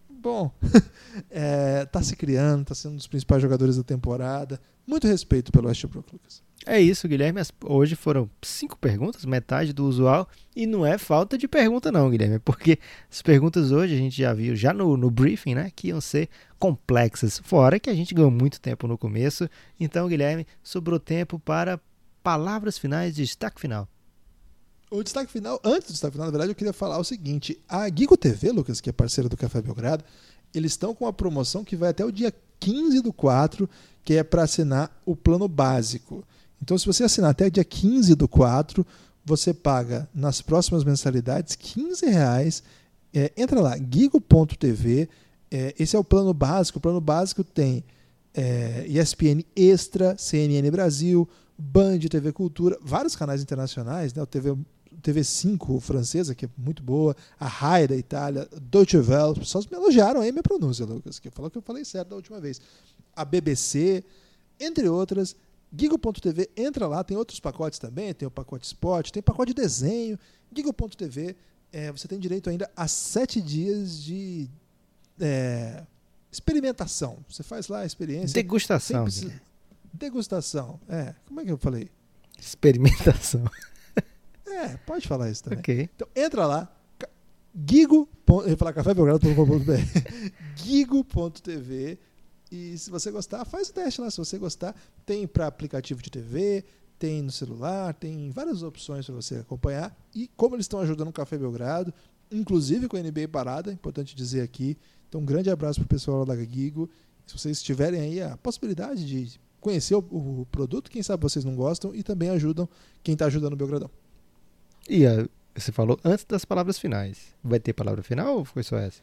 Bom, <laughs> é, tá se criando, tá sendo um dos principais jogadores da temporada. Muito respeito pelo Westbrook, Lucas. É isso, Guilherme. Hoje foram cinco perguntas, metade do usual. E não é falta de pergunta, não, Guilherme. Porque as perguntas hoje a gente já viu, já no, no briefing, né? Que iam ser complexas. Fora que a gente ganhou muito tempo no começo. Então, Guilherme, sobrou tempo para palavras finais de destaque final. O destaque final, antes do destaque final, na verdade, eu queria falar o seguinte: a Gigo TV, Lucas, que é parceira do Café Belgrado, eles estão com uma promoção que vai até o dia 15 do 4, que é para assinar o plano básico. Então, se você assinar até o dia 15 do 4, você paga nas próximas mensalidades 15 reais. É, entra lá, gigo.tv. É, esse é o plano básico. O plano básico tem é, ESPN Extra, CNN Brasil, Band, TV Cultura, vários canais internacionais, né? o TV, TV5 francesa, que é muito boa, a Rai da Itália, Deutsche Welle, os pessoas me elogiaram aí minha pronúncia, Lucas, que falou que eu falei certo da última vez. A BBC, entre outras. Gigo.tv, entra lá, tem outros pacotes também, tem o pacote esporte, tem pacote de desenho. Gigo.tv, é, você tem direito ainda a sete dias de é, experimentação. Você faz lá a experiência. Degustação. Precisa... Degustação, é. Como é que eu falei? Experimentação. É, pode falar isso também. Ok. Então entra lá, gigo. Eu ia falar cafébelgrado.com.br <laughs> gigo.tv e se você gostar, faz o teste lá. Se você gostar, tem para aplicativo de TV, tem no celular, tem várias opções para você acompanhar. E como eles estão ajudando o Café Belgrado, inclusive com a NBA Parada, importante dizer aqui. Então, um grande abraço para o pessoal da Gigo. Se vocês tiverem aí a possibilidade de conhecer o, o, produto, quem sabe vocês não gostam e também ajudam quem está ajudando o Belgradão. E a, você falou antes das palavras finais. Vai ter palavra final ou foi só essa?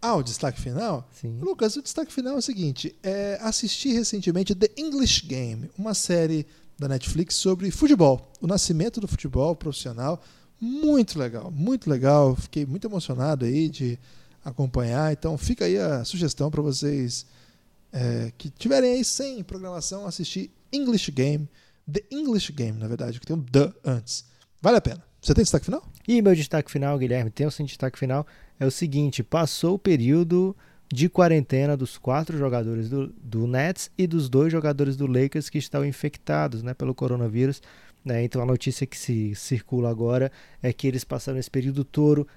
Ah, o destaque final? Sim. Lucas, o destaque final é o seguinte: é, assisti recentemente The English Game, uma série da Netflix sobre futebol, o nascimento do futebol profissional. Muito legal, muito legal. Fiquei muito emocionado aí de acompanhar. Então fica aí a sugestão para vocês é, que tiverem aí sem programação assistir English Game, The English Game, na verdade, que tem um The antes. Vale a pena. Você tem destaque final? E meu destaque final, Guilherme, tem um destaque final, é o seguinte, passou o período de quarentena dos quatro jogadores do, do Nets e dos dois jogadores do Lakers que estão infectados né, pelo coronavírus. Né? Então a notícia que se circula agora é que eles passaram esse período todo,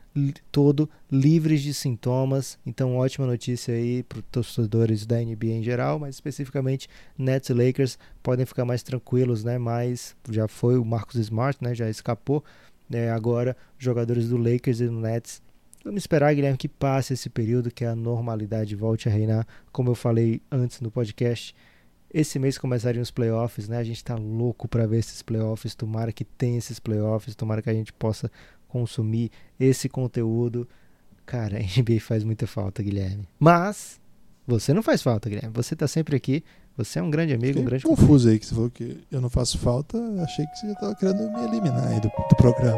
todo livres de sintomas. Então ótima notícia aí para os torcedores da NBA em geral, mas especificamente Nets e Lakers podem ficar mais tranquilos, né? Mas já foi o Marcus Smart, né? Já escapou. Né? Agora jogadores do Lakers e do Nets Vamos esperar, Guilherme, que passe esse período, que a normalidade volte a reinar. Como eu falei antes no podcast, esse mês começariam os playoffs, né? A gente tá louco para ver esses playoffs. Tomara que tenha esses playoffs, tomara que a gente possa consumir esse conteúdo. Cara, a NBA faz muita falta, Guilherme. Mas você não faz falta, Guilherme. Você tá sempre aqui. Você é um grande amigo, Fiquei um grande confuso aí que você falou que eu não faço falta. Achei que você já tava querendo me eliminar aí do, do programa.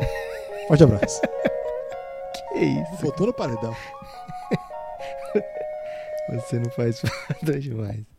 Forte abraço. <laughs> que isso? Botou no paredão. <laughs> Você não faz falta demais.